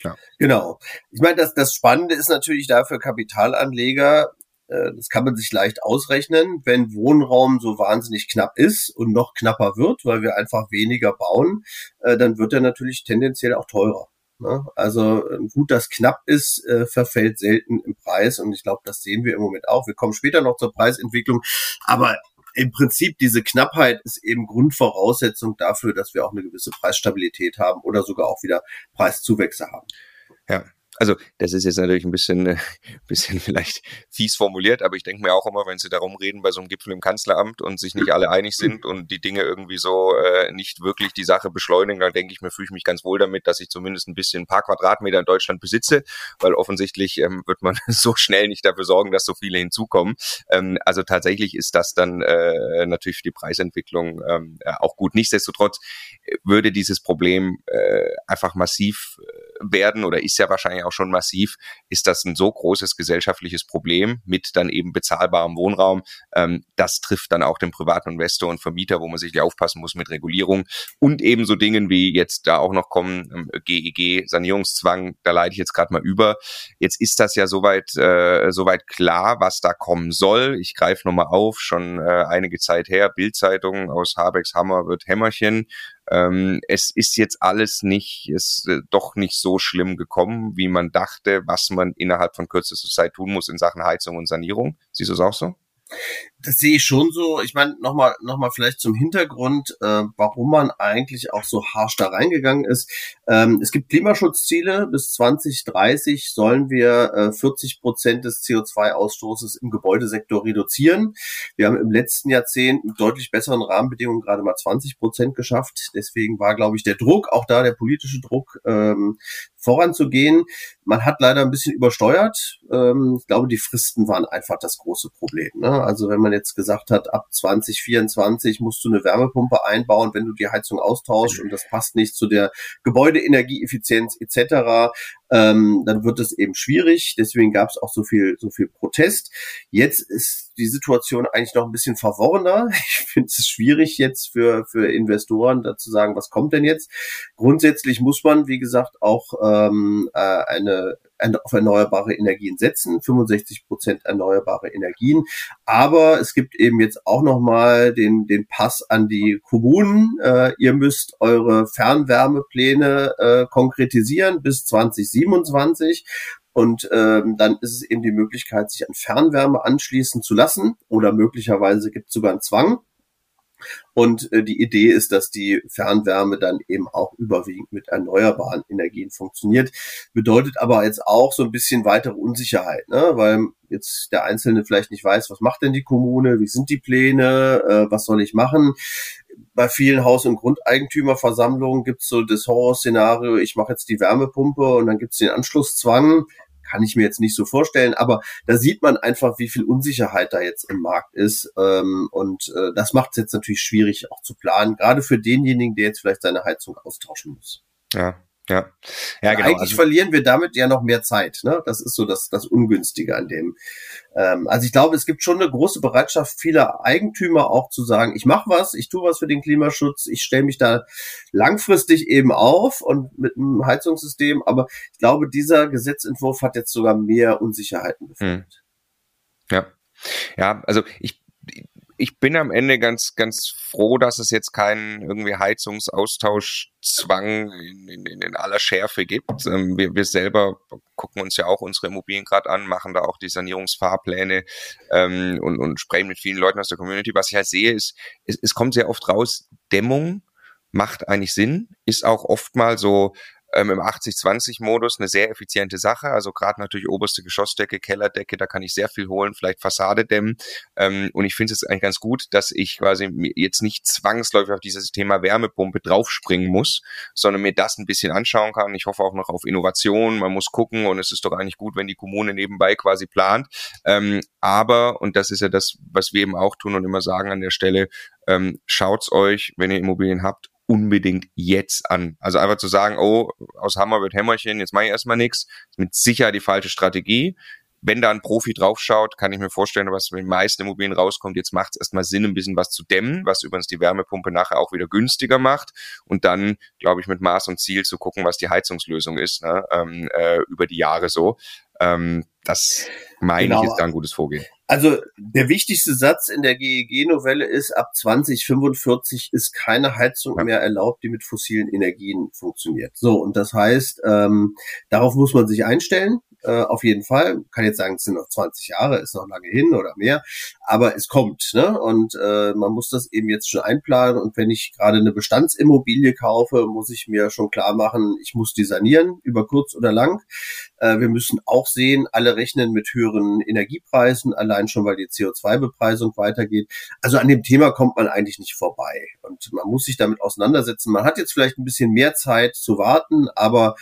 Ja. Genau. Ich meine, das, das Spannende ist natürlich da für Kapitalanleger, äh, das kann man sich leicht ausrechnen, wenn Wohnraum so wahnsinnig knapp ist und noch knapper wird, weil wir einfach weniger bauen, äh, dann wird er natürlich tendenziell auch teurer. Ne? Also ein Gut, das knapp ist, äh, verfällt selten im Preis und ich glaube, das sehen wir im Moment auch. Wir kommen später noch zur Preisentwicklung, aber im Prinzip diese Knappheit ist eben Grundvoraussetzung dafür, dass wir auch eine gewisse Preisstabilität haben oder sogar auch wieder Preiszuwächse haben. Ja, also das ist jetzt natürlich ein bisschen, äh, bisschen vielleicht fies formuliert, aber ich denke mir auch immer, wenn sie darum reden bei so einem Gipfel im Kanzleramt und sich nicht alle einig sind und die Dinge irgendwie so äh, nicht wirklich die Sache beschleunigen, dann denke ich mir, fühle ich mich ganz wohl damit, dass ich zumindest ein bisschen ein paar Quadratmeter in Deutschland besitze, weil offensichtlich ähm, wird man so schnell nicht dafür sorgen, dass so viele hinzukommen. Ähm, also tatsächlich ist das dann äh, natürlich für die Preisentwicklung ähm, auch gut. Nichtsdestotrotz äh, würde dieses Problem äh, einfach massiv äh, werden oder ist ja wahrscheinlich auch schon massiv, ist das ein so großes gesellschaftliches Problem mit dann eben bezahlbarem Wohnraum. Ähm, das trifft dann auch den privaten Investor und Vermieter, wo man sich aufpassen muss mit Regulierung und ebenso Dingen wie jetzt da auch noch kommen, ähm, GEG, Sanierungszwang, da leite ich jetzt gerade mal über. Jetzt ist das ja soweit, äh, soweit klar, was da kommen soll. Ich greife nochmal auf, schon äh, einige Zeit her, Bildzeitung aus Habecks Hammer wird Hämmerchen ähm, es ist jetzt alles nicht, ist äh, doch nicht so schlimm gekommen, wie man dachte, was man innerhalb von kürzester Zeit tun muss in Sachen Heizung und Sanierung. Siehst du es auch so? Das sehe ich schon so. Ich meine, nochmal noch mal vielleicht zum Hintergrund, äh, warum man eigentlich auch so harsch da reingegangen ist. Ähm, es gibt Klimaschutzziele. Bis 2030 sollen wir äh, 40 Prozent des CO2-Ausstoßes im Gebäudesektor reduzieren. Wir haben im letzten Jahrzehnt mit deutlich besseren Rahmenbedingungen gerade mal 20 Prozent geschafft. Deswegen war, glaube ich, der Druck, auch da der politische Druck, ähm, voranzugehen. Man hat leider ein bisschen übersteuert. Ähm, ich glaube, die Fristen waren einfach das große Problem. Ne? Also wenn man jetzt gesagt hat, ab 2024 musst du eine Wärmepumpe einbauen, wenn du die Heizung austauschst und das passt nicht zu der Gebäudeenergieeffizienz etc., ähm, dann wird es eben schwierig. Deswegen gab es auch so viel, so viel Protest. Jetzt ist die Situation eigentlich noch ein bisschen verworrener. Ich finde es schwierig jetzt für, für Investoren da zu sagen, was kommt denn jetzt? Grundsätzlich muss man, wie gesagt, auch ähm, äh, eine auf erneuerbare Energien setzen, 65 Prozent erneuerbare Energien. Aber es gibt eben jetzt auch nochmal den, den Pass an die Kommunen. Äh, ihr müsst eure Fernwärmepläne äh, konkretisieren bis 2027. Und ähm, dann ist es eben die Möglichkeit, sich an Fernwärme anschließen zu lassen oder möglicherweise gibt es sogar einen Zwang. Und äh, die Idee ist, dass die Fernwärme dann eben auch überwiegend mit erneuerbaren Energien funktioniert. Bedeutet aber jetzt auch so ein bisschen weitere Unsicherheit, ne? weil jetzt der Einzelne vielleicht nicht weiß, was macht denn die Kommune, wie sind die Pläne, äh, was soll ich machen. Bei vielen Haus- und Grundeigentümerversammlungen gibt es so das Horrorszenario, ich mache jetzt die Wärmepumpe und dann gibt es den Anschlusszwang kann ich mir jetzt nicht so vorstellen, aber da sieht man einfach, wie viel Unsicherheit da jetzt im Markt ist. Ähm, und äh, das macht es jetzt natürlich schwierig auch zu planen, gerade für denjenigen, der jetzt vielleicht seine Heizung austauschen muss. Ja, ja, ja genau. Eigentlich also, verlieren wir damit ja noch mehr Zeit. Ne? Das ist so das, das Ungünstige an dem. Ähm, also ich glaube, es gibt schon eine große Bereitschaft vieler Eigentümer auch zu sagen, ich mache was, ich tue was für den Klimaschutz, ich stelle mich da langfristig eben auf und mit einem Heizungssystem. Aber ich glaube, dieser Gesetzentwurf hat jetzt sogar mehr Unsicherheiten befürchtet. Hm. Ja. Ja, also ich ich bin am Ende ganz, ganz froh, dass es jetzt keinen irgendwie Heizungsaustauschzwang in, in, in aller Schärfe gibt. Ähm, wir, wir selber gucken uns ja auch unsere Immobilien gerade an, machen da auch die Sanierungsfahrpläne ähm, und, und sprechen mit vielen Leuten aus der Community. Was ich halt sehe, ist, es, es kommt sehr oft raus, Dämmung macht eigentlich Sinn, ist auch oft mal so ähm, im 80-20-Modus eine sehr effiziente Sache. Also gerade natürlich oberste Geschossdecke, Kellerdecke, da kann ich sehr viel holen, vielleicht Fassade dämmen. Ähm, und ich finde es eigentlich ganz gut, dass ich quasi jetzt nicht zwangsläufig auf dieses Thema Wärmepumpe draufspringen muss, sondern mir das ein bisschen anschauen kann. Ich hoffe auch noch auf Innovation. Man muss gucken und es ist doch eigentlich gut, wenn die Kommune nebenbei quasi plant. Ähm, aber, und das ist ja das, was wir eben auch tun und immer sagen an der Stelle, ähm, schaut's euch, wenn ihr Immobilien habt, unbedingt jetzt an. Also einfach zu sagen, oh, aus Hammer wird Hämmerchen, jetzt mache ich erstmal nichts, ist mit Sicherheit die falsche Strategie. Wenn da ein Profi draufschaut, kann ich mir vorstellen, was mit den meisten Immobilien rauskommt, jetzt macht es erstmal Sinn, ein bisschen was zu dämmen, was übrigens die Wärmepumpe nachher auch wieder günstiger macht. Und dann, glaube ich, mit Maß und Ziel zu gucken, was die Heizungslösung ist, ne, ähm, äh, über die Jahre so. Ähm, das meine genau. ich ist da ein gutes Vorgehen. Also der wichtigste Satz in der GEG-Novelle ist, ab 2045 ist keine Heizung ja. mehr erlaubt, die mit fossilen Energien funktioniert. So, und das heißt, ähm, darauf muss man sich einstellen äh, auf jeden Fall. Kann jetzt sagen, es sind noch 20 Jahre, ist noch lange hin oder mehr, aber es kommt, ne? Und äh, man muss das eben jetzt schon einplanen. Und wenn ich gerade eine Bestandsimmobilie kaufe, muss ich mir schon klar machen, ich muss die sanieren, über kurz oder lang. Äh, wir müssen auch sehen, alle rechnen mit höheren Energiepreisen, allein schon, weil die CO2-Bepreisung weitergeht. Also an dem Thema kommt man eigentlich nicht vorbei. Und man muss sich damit auseinandersetzen. Man hat jetzt vielleicht ein bisschen mehr Zeit zu warten, aber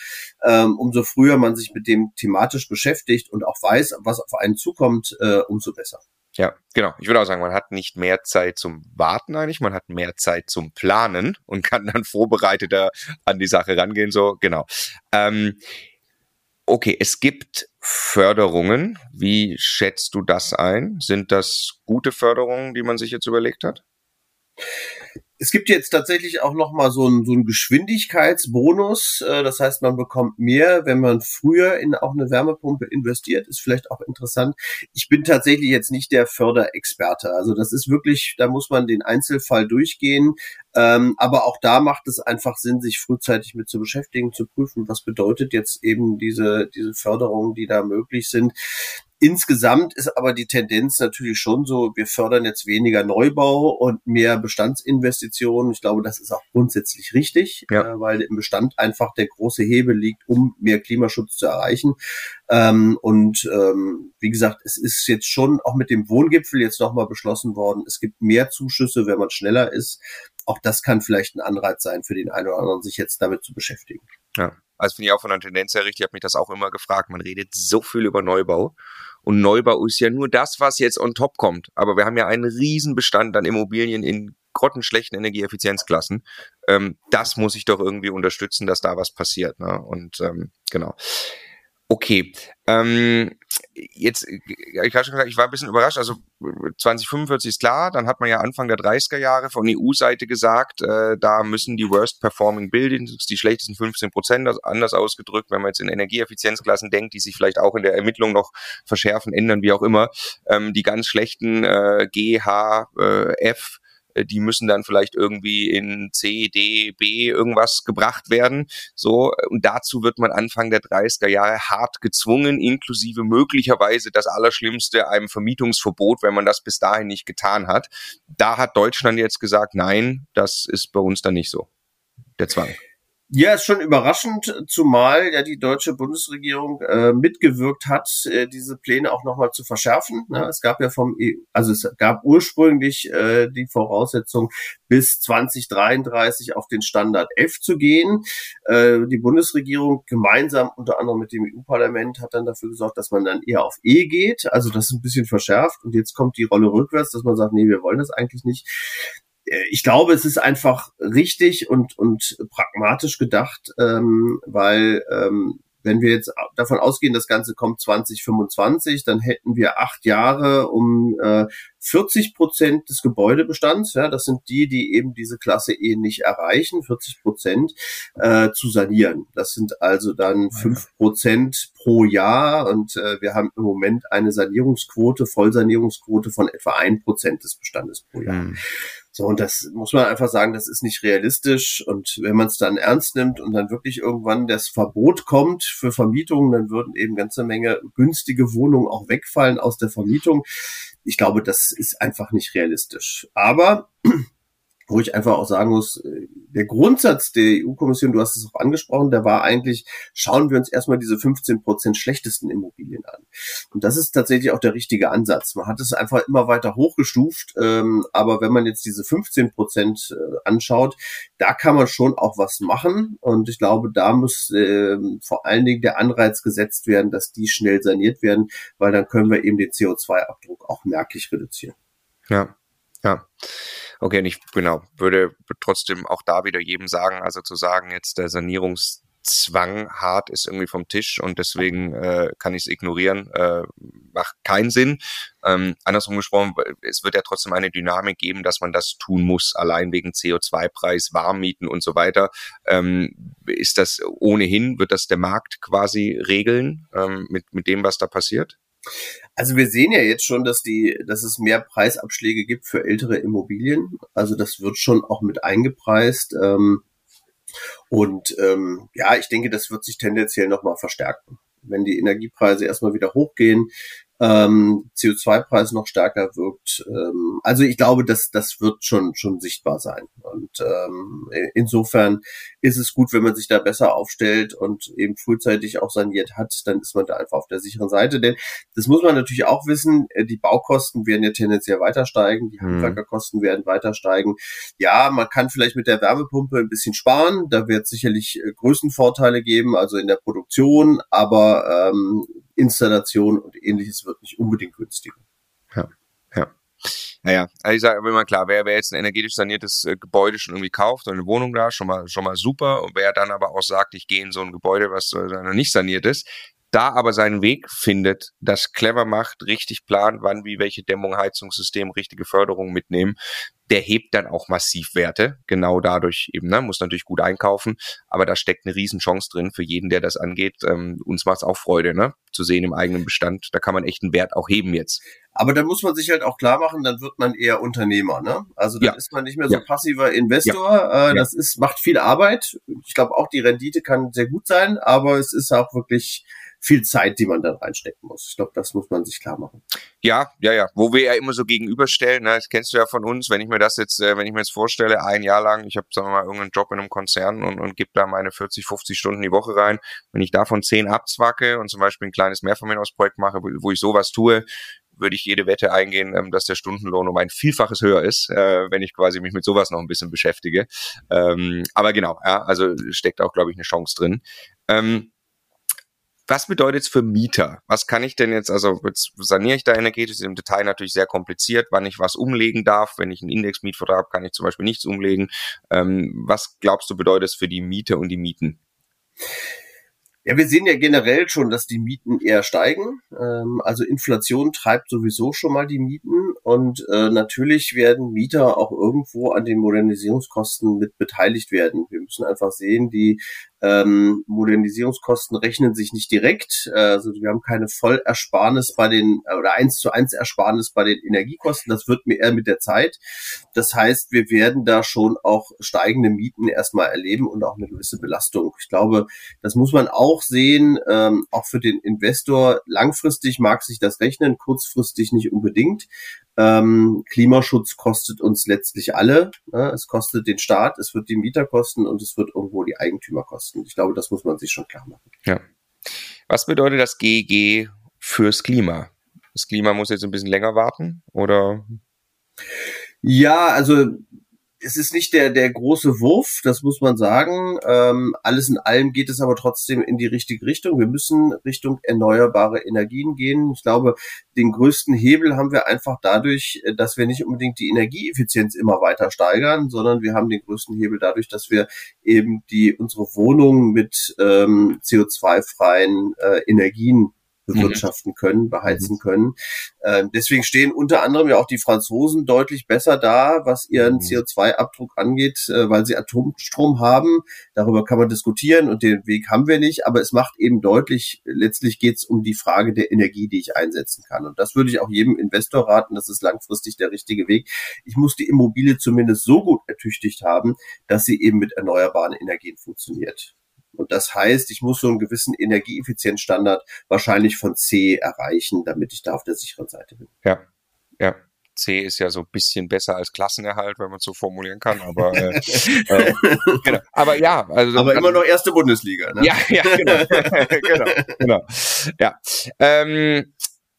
ähm, umso früher man sich mit dem thematisch beschäftigt und auch weiß, was auf einen zukommt, äh, umso besser. Ja, genau. Ich würde auch sagen, man hat nicht mehr Zeit zum Warten eigentlich, man hat mehr Zeit zum Planen und kann dann vorbereiteter an die Sache rangehen. So, genau. Ähm, okay, es gibt Förderungen. Wie schätzt du das ein? Sind das gute Förderungen, die man sich jetzt überlegt hat? Es gibt jetzt tatsächlich auch noch mal so einen, so einen Geschwindigkeitsbonus. Äh, das heißt, man bekommt mehr, wenn man früher in auch eine Wärmepumpe investiert. Ist vielleicht auch interessant. Ich bin tatsächlich jetzt nicht der Förderexperte. Also das ist wirklich, da muss man den Einzelfall durchgehen. Ähm, aber auch da macht es einfach Sinn, sich frühzeitig mit zu beschäftigen, zu prüfen, was bedeutet jetzt eben diese, diese Förderungen, die da möglich sind. Insgesamt ist aber die Tendenz natürlich schon so, wir fördern jetzt weniger Neubau und mehr Bestandsinvestitionen. Ich glaube, das ist auch grundsätzlich richtig, ja. äh, weil im Bestand einfach der große Hebel liegt, um mehr Klimaschutz zu erreichen. Ähm, und ähm, wie gesagt, es ist jetzt schon auch mit dem Wohngipfel jetzt nochmal beschlossen worden, es gibt mehr Zuschüsse, wenn man schneller ist. Auch das kann vielleicht ein Anreiz sein für den einen oder anderen, sich jetzt damit zu beschäftigen. Ja, also finde ich auch von der Tendenz her richtig. Ich habe mich das auch immer gefragt. Man redet so viel über Neubau. Und Neubau ist ja nur das, was jetzt on top kommt. Aber wir haben ja einen riesen Bestand an Immobilien in grottenschlechten Energieeffizienzklassen. Ähm, das muss ich doch irgendwie unterstützen, dass da was passiert. Ne? Und ähm, genau. Okay. Ähm, jetzt, ich habe schon gesagt, ich war ein bisschen überrascht. Also 2045 ist klar, dann hat man ja Anfang der 30er Jahre von EU-Seite gesagt, äh, da müssen die Worst Performing Buildings, die schlechtesten 15 Prozent, also anders ausgedrückt, wenn man jetzt in Energieeffizienzklassen denkt, die sich vielleicht auch in der Ermittlung noch verschärfen, ändern, wie auch immer, ähm, die ganz schlechten äh, G, H, äh, F, die müssen dann vielleicht irgendwie in C, D, B irgendwas gebracht werden. So, und dazu wird man Anfang der 30er Jahre hart gezwungen, inklusive möglicherweise das Allerschlimmste, einem Vermietungsverbot, wenn man das bis dahin nicht getan hat. Da hat Deutschland jetzt gesagt, nein, das ist bei uns dann nicht so. Der Zwang. Ja, ist schon überraschend, zumal ja die deutsche Bundesregierung äh, mitgewirkt hat, äh, diese Pläne auch nochmal zu verschärfen. Ne? Es gab ja vom, EU, also es gab ursprünglich äh, die Voraussetzung, bis 2033 auf den Standard F zu gehen. Äh, die Bundesregierung gemeinsam unter anderem mit dem EU-Parlament hat dann dafür gesorgt, dass man dann eher auf E geht. Also das ist ein bisschen verschärft. Und jetzt kommt die Rolle rückwärts, dass man sagt, nee, wir wollen das eigentlich nicht. Äh, ich glaube, es ist einfach richtig und, und pragmatisch gedacht, ähm, weil ähm, wenn wir jetzt davon ausgehen, das Ganze kommt 2025, dann hätten wir acht Jahre, um äh, 40 Prozent des Gebäudebestands, ja, das sind die, die eben diese Klasse E nicht erreichen, 40 Prozent äh, zu sanieren. Das sind also dann fünf Prozent pro Jahr und äh, wir haben im Moment eine Sanierungsquote, Vollsanierungsquote von etwa ein Prozent des Bestandes pro Jahr. Mhm. So, und das muss man einfach sagen, das ist nicht realistisch. Und wenn man es dann ernst nimmt und dann wirklich irgendwann das Verbot kommt für Vermietungen, dann würden eben ganze Menge günstige Wohnungen auch wegfallen aus der Vermietung. Ich glaube, das ist einfach nicht realistisch. Aber wo ich einfach auch sagen muss, äh, der Grundsatz der EU-Kommission, du hast es auch angesprochen, der war eigentlich, schauen wir uns erstmal diese 15 Prozent schlechtesten Immobilien an. Und das ist tatsächlich auch der richtige Ansatz. Man hat es einfach immer weiter hochgestuft, ähm, aber wenn man jetzt diese 15 Prozent äh, anschaut, da kann man schon auch was machen. Und ich glaube, da muss äh, vor allen Dingen der Anreiz gesetzt werden, dass die schnell saniert werden, weil dann können wir eben den CO2-Abdruck auch merklich reduzieren. Ja, ja. Okay, und ich genau, würde trotzdem auch da wieder jedem sagen, also zu sagen, jetzt der Sanierungszwang hart ist irgendwie vom Tisch und deswegen äh, kann ich es ignorieren, äh, macht keinen Sinn. Ähm, andersrum gesprochen, es wird ja trotzdem eine Dynamik geben, dass man das tun muss, allein wegen CO2-Preis, Warmmieten und so weiter. Ähm, ist das ohnehin, wird das der Markt quasi regeln ähm, mit, mit dem, was da passiert? Also wir sehen ja jetzt schon, dass die, dass es mehr Preisabschläge gibt für ältere Immobilien. Also das wird schon auch mit eingepreist. Ähm, und ähm, ja, ich denke, das wird sich tendenziell nochmal verstärken. Wenn die Energiepreise erstmal wieder hochgehen, ähm, CO2-Preis noch stärker wirkt. Ähm, also ich glaube, dass das wird schon schon sichtbar sein. Und ähm, insofern ist es gut, wenn man sich da besser aufstellt und eben frühzeitig auch saniert hat, dann ist man da einfach auf der sicheren Seite. Denn das muss man natürlich auch wissen, äh, die Baukosten werden ja tendenziell weiter steigen, die mhm. Handwerkerkosten werden weiter steigen. Ja, man kann vielleicht mit der Wärmepumpe ein bisschen sparen, da wird es sicherlich äh, Größenvorteile geben, also in der Produktion, aber ähm, Installation und ähnliches wird nicht unbedingt günstiger. Ja, ja. Naja, also ich sage immer klar, wer, wer jetzt ein energetisch saniertes äh, Gebäude schon irgendwie kauft und eine Wohnung da, schon mal, schon mal super. Und wer dann aber auch sagt, ich gehe in so ein Gebäude, was äh, noch nicht saniert ist, da aber seinen Weg findet, das clever macht, richtig plant, wann, wie, welche Dämmung, Heizungssystem, richtige Förderung mitnehmen, der hebt dann auch massiv Werte, genau dadurch eben, ne, muss natürlich gut einkaufen, aber da steckt eine Riesenchance drin für jeden, der das angeht. Ähm, uns macht es auch Freude, ne, zu sehen im eigenen Bestand, da kann man echt einen Wert auch heben jetzt. Aber da muss man sich halt auch klar machen, dann wird man eher Unternehmer, ne? Also dann ja. ist man nicht mehr so ja. passiver Investor. Ja. Äh, das ist, macht viel Arbeit. Ich glaube auch die Rendite kann sehr gut sein, aber es ist auch wirklich viel Zeit, die man dann reinstecken muss. Ich glaube, das muss man sich klar machen. Ja, ja, ja. Wo wir ja immer so gegenüberstellen, ne, das kennst du ja von uns, wenn ich mir das jetzt, äh, wenn ich mir jetzt vorstelle, ein Jahr lang, ich habe, sagen wir mal, irgendeinen Job in einem Konzern und, und gebe da meine 40, 50 Stunden die Woche rein. Wenn ich davon 10 abzwacke und zum Beispiel ein kleines Mehrfamilienhausprojekt mache, wo, wo ich sowas tue, würde ich jede Wette eingehen, ähm, dass der Stundenlohn um ein Vielfaches höher ist, äh, wenn ich quasi mich mit sowas noch ein bisschen beschäftige. Ähm, aber genau, ja, also steckt auch, glaube ich, eine Chance drin. Was bedeutet es für Mieter? Was kann ich denn jetzt, also jetzt saniere ich da energetisch, ist im Detail natürlich sehr kompliziert, wann ich was umlegen darf. Wenn ich einen Indexmietvertrag habe, kann ich zum Beispiel nichts umlegen. Ähm, was glaubst du bedeutet es für die Mieter und die Mieten? Ja, wir sehen ja generell schon, dass die Mieten eher steigen. Ähm, also Inflation treibt sowieso schon mal die Mieten und äh, natürlich werden Mieter auch irgendwo an den Modernisierungskosten mit beteiligt werden. Wir müssen einfach sehen, die ähm, Modernisierungskosten rechnen sich nicht direkt. Also wir haben keine Vollersparnis bei den oder eins zu eins Ersparnis bei den Energiekosten. Das wird mir eher mit der Zeit. Das heißt, wir werden da schon auch steigende Mieten erstmal erleben und auch eine gewisse Belastung. Ich glaube, das muss man auch sehen, ähm, auch für den Investor. Langfristig mag sich das rechnen, kurzfristig nicht unbedingt. Ähm, Klimaschutz kostet uns letztlich alle. Ne? Es kostet den Staat, es wird die Mieter kosten und es wird irgendwo die Eigentümer kosten. Ich glaube, das muss man sich schon klar machen. Ja. Was bedeutet das GEG fürs Klima? Das Klima muss jetzt ein bisschen länger warten oder? Ja, also es ist nicht der, der große Wurf, das muss man sagen. Ähm, alles in allem geht es aber trotzdem in die richtige Richtung. Wir müssen Richtung erneuerbare Energien gehen. Ich glaube, den größten Hebel haben wir einfach dadurch, dass wir nicht unbedingt die Energieeffizienz immer weiter steigern, sondern wir haben den größten Hebel dadurch, dass wir eben die unsere Wohnungen mit ähm, CO2-freien äh, Energien bewirtschaften mhm. können, beheizen mhm. können. Ähm, deswegen stehen unter anderem ja auch die Franzosen deutlich besser da, was ihren mhm. CO2-Abdruck angeht, äh, weil sie Atomstrom haben. Darüber kann man diskutieren und den Weg haben wir nicht, aber es macht eben deutlich, letztlich geht es um die Frage der Energie, die ich einsetzen kann. Und das würde ich auch jedem Investor raten, das ist langfristig der richtige Weg. Ich muss die Immobilie zumindest so gut ertüchtigt haben, dass sie eben mit erneuerbaren Energien funktioniert. Und das heißt, ich muss so einen gewissen Energieeffizienzstandard wahrscheinlich von C erreichen, damit ich da auf der sicheren Seite bin. Ja, ja. C ist ja so ein bisschen besser als Klassenerhalt, wenn man es so formulieren kann. Aber, äh, äh, genau. aber ja, also aber immer noch erste Bundesliga. Ne? Ja, ja, genau, genau, genau. Ja, ähm,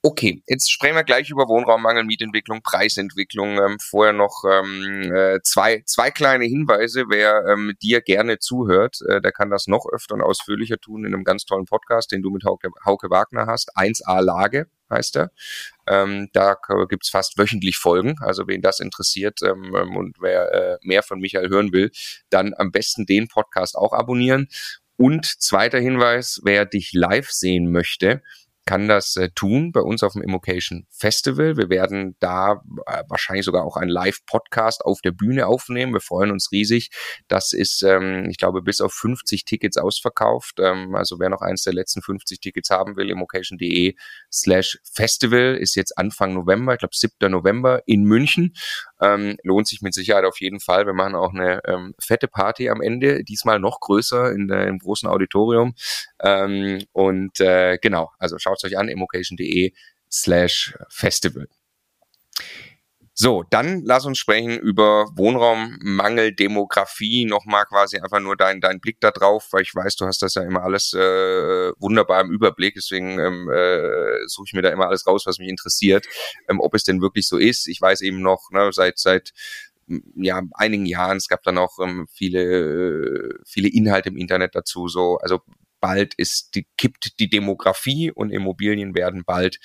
Okay, jetzt sprechen wir gleich über Wohnraummangel, Mietentwicklung, Preisentwicklung. Ähm, vorher noch ähm, äh, zwei, zwei kleine Hinweise. Wer ähm, dir gerne zuhört, äh, der kann das noch öfter und ausführlicher tun in einem ganz tollen Podcast, den du mit Hauke, Hauke Wagner hast. 1a Lage heißt er. Ähm, da gibt's fast wöchentlich Folgen. Also wen das interessiert ähm, ähm, und wer äh, mehr von Michael hören will, dann am besten den Podcast auch abonnieren. Und zweiter Hinweis, wer dich live sehen möchte, kann das äh, tun bei uns auf dem Immocation Festival. Wir werden da äh, wahrscheinlich sogar auch einen Live-Podcast auf der Bühne aufnehmen. Wir freuen uns riesig. Das ist, ähm, ich glaube, bis auf 50 Tickets ausverkauft. Ähm, also wer noch eins der letzten 50 Tickets haben will, immocation.de slash Festival ist jetzt Anfang November, ich glaube 7. November in München. Ähm, lohnt sich mit Sicherheit auf jeden Fall. Wir machen auch eine ähm, fette Party am Ende, diesmal noch größer in der, im großen Auditorium. Ähm, und äh, genau, also schaut es euch an, immocation.de slash Festival. So, dann lass uns sprechen über Wohnraummangel, Demografie, nochmal quasi einfach nur dein, dein Blick da drauf, weil ich weiß, du hast das ja immer alles äh, wunderbar im Überblick, deswegen ähm, äh, suche ich mir da immer alles raus, was mich interessiert, ähm, ob es denn wirklich so ist. Ich weiß eben noch, ne, seit, seit ja, einigen Jahren, es gab dann auch ähm, viele, äh, viele Inhalte im Internet dazu, so, also bald ist die, kippt die Demografie und Immobilien werden bald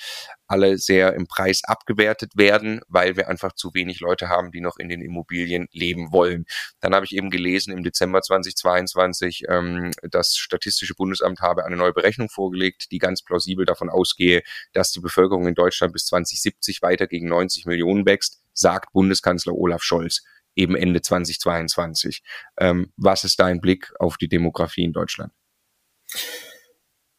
alle sehr im Preis abgewertet werden, weil wir einfach zu wenig Leute haben, die noch in den Immobilien leben wollen. Dann habe ich eben gelesen im Dezember 2022, ähm, das Statistische Bundesamt habe eine neue Berechnung vorgelegt, die ganz plausibel davon ausgehe, dass die Bevölkerung in Deutschland bis 2070 weiter gegen 90 Millionen wächst, sagt Bundeskanzler Olaf Scholz eben Ende 2022. Ähm, was ist dein Blick auf die Demografie in Deutschland?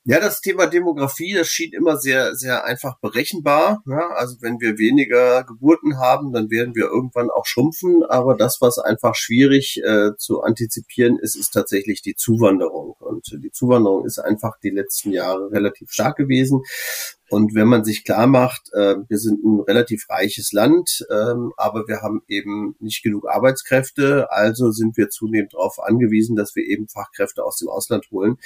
Ja, das Thema Demografie, das schien immer sehr, sehr einfach berechenbar. Ja, also wenn wir weniger Geburten haben, dann werden wir irgendwann auch schrumpfen. Aber das, was einfach schwierig äh, zu antizipieren ist, ist tatsächlich die Zuwanderung. Und die Zuwanderung ist einfach die letzten Jahre relativ stark gewesen. Und wenn man sich klar macht, äh, wir sind ein relativ reiches Land, ähm, aber wir haben eben nicht genug Arbeitskräfte, also sind wir zunehmend darauf angewiesen, dass wir eben Fachkräfte aus dem Ausland holen.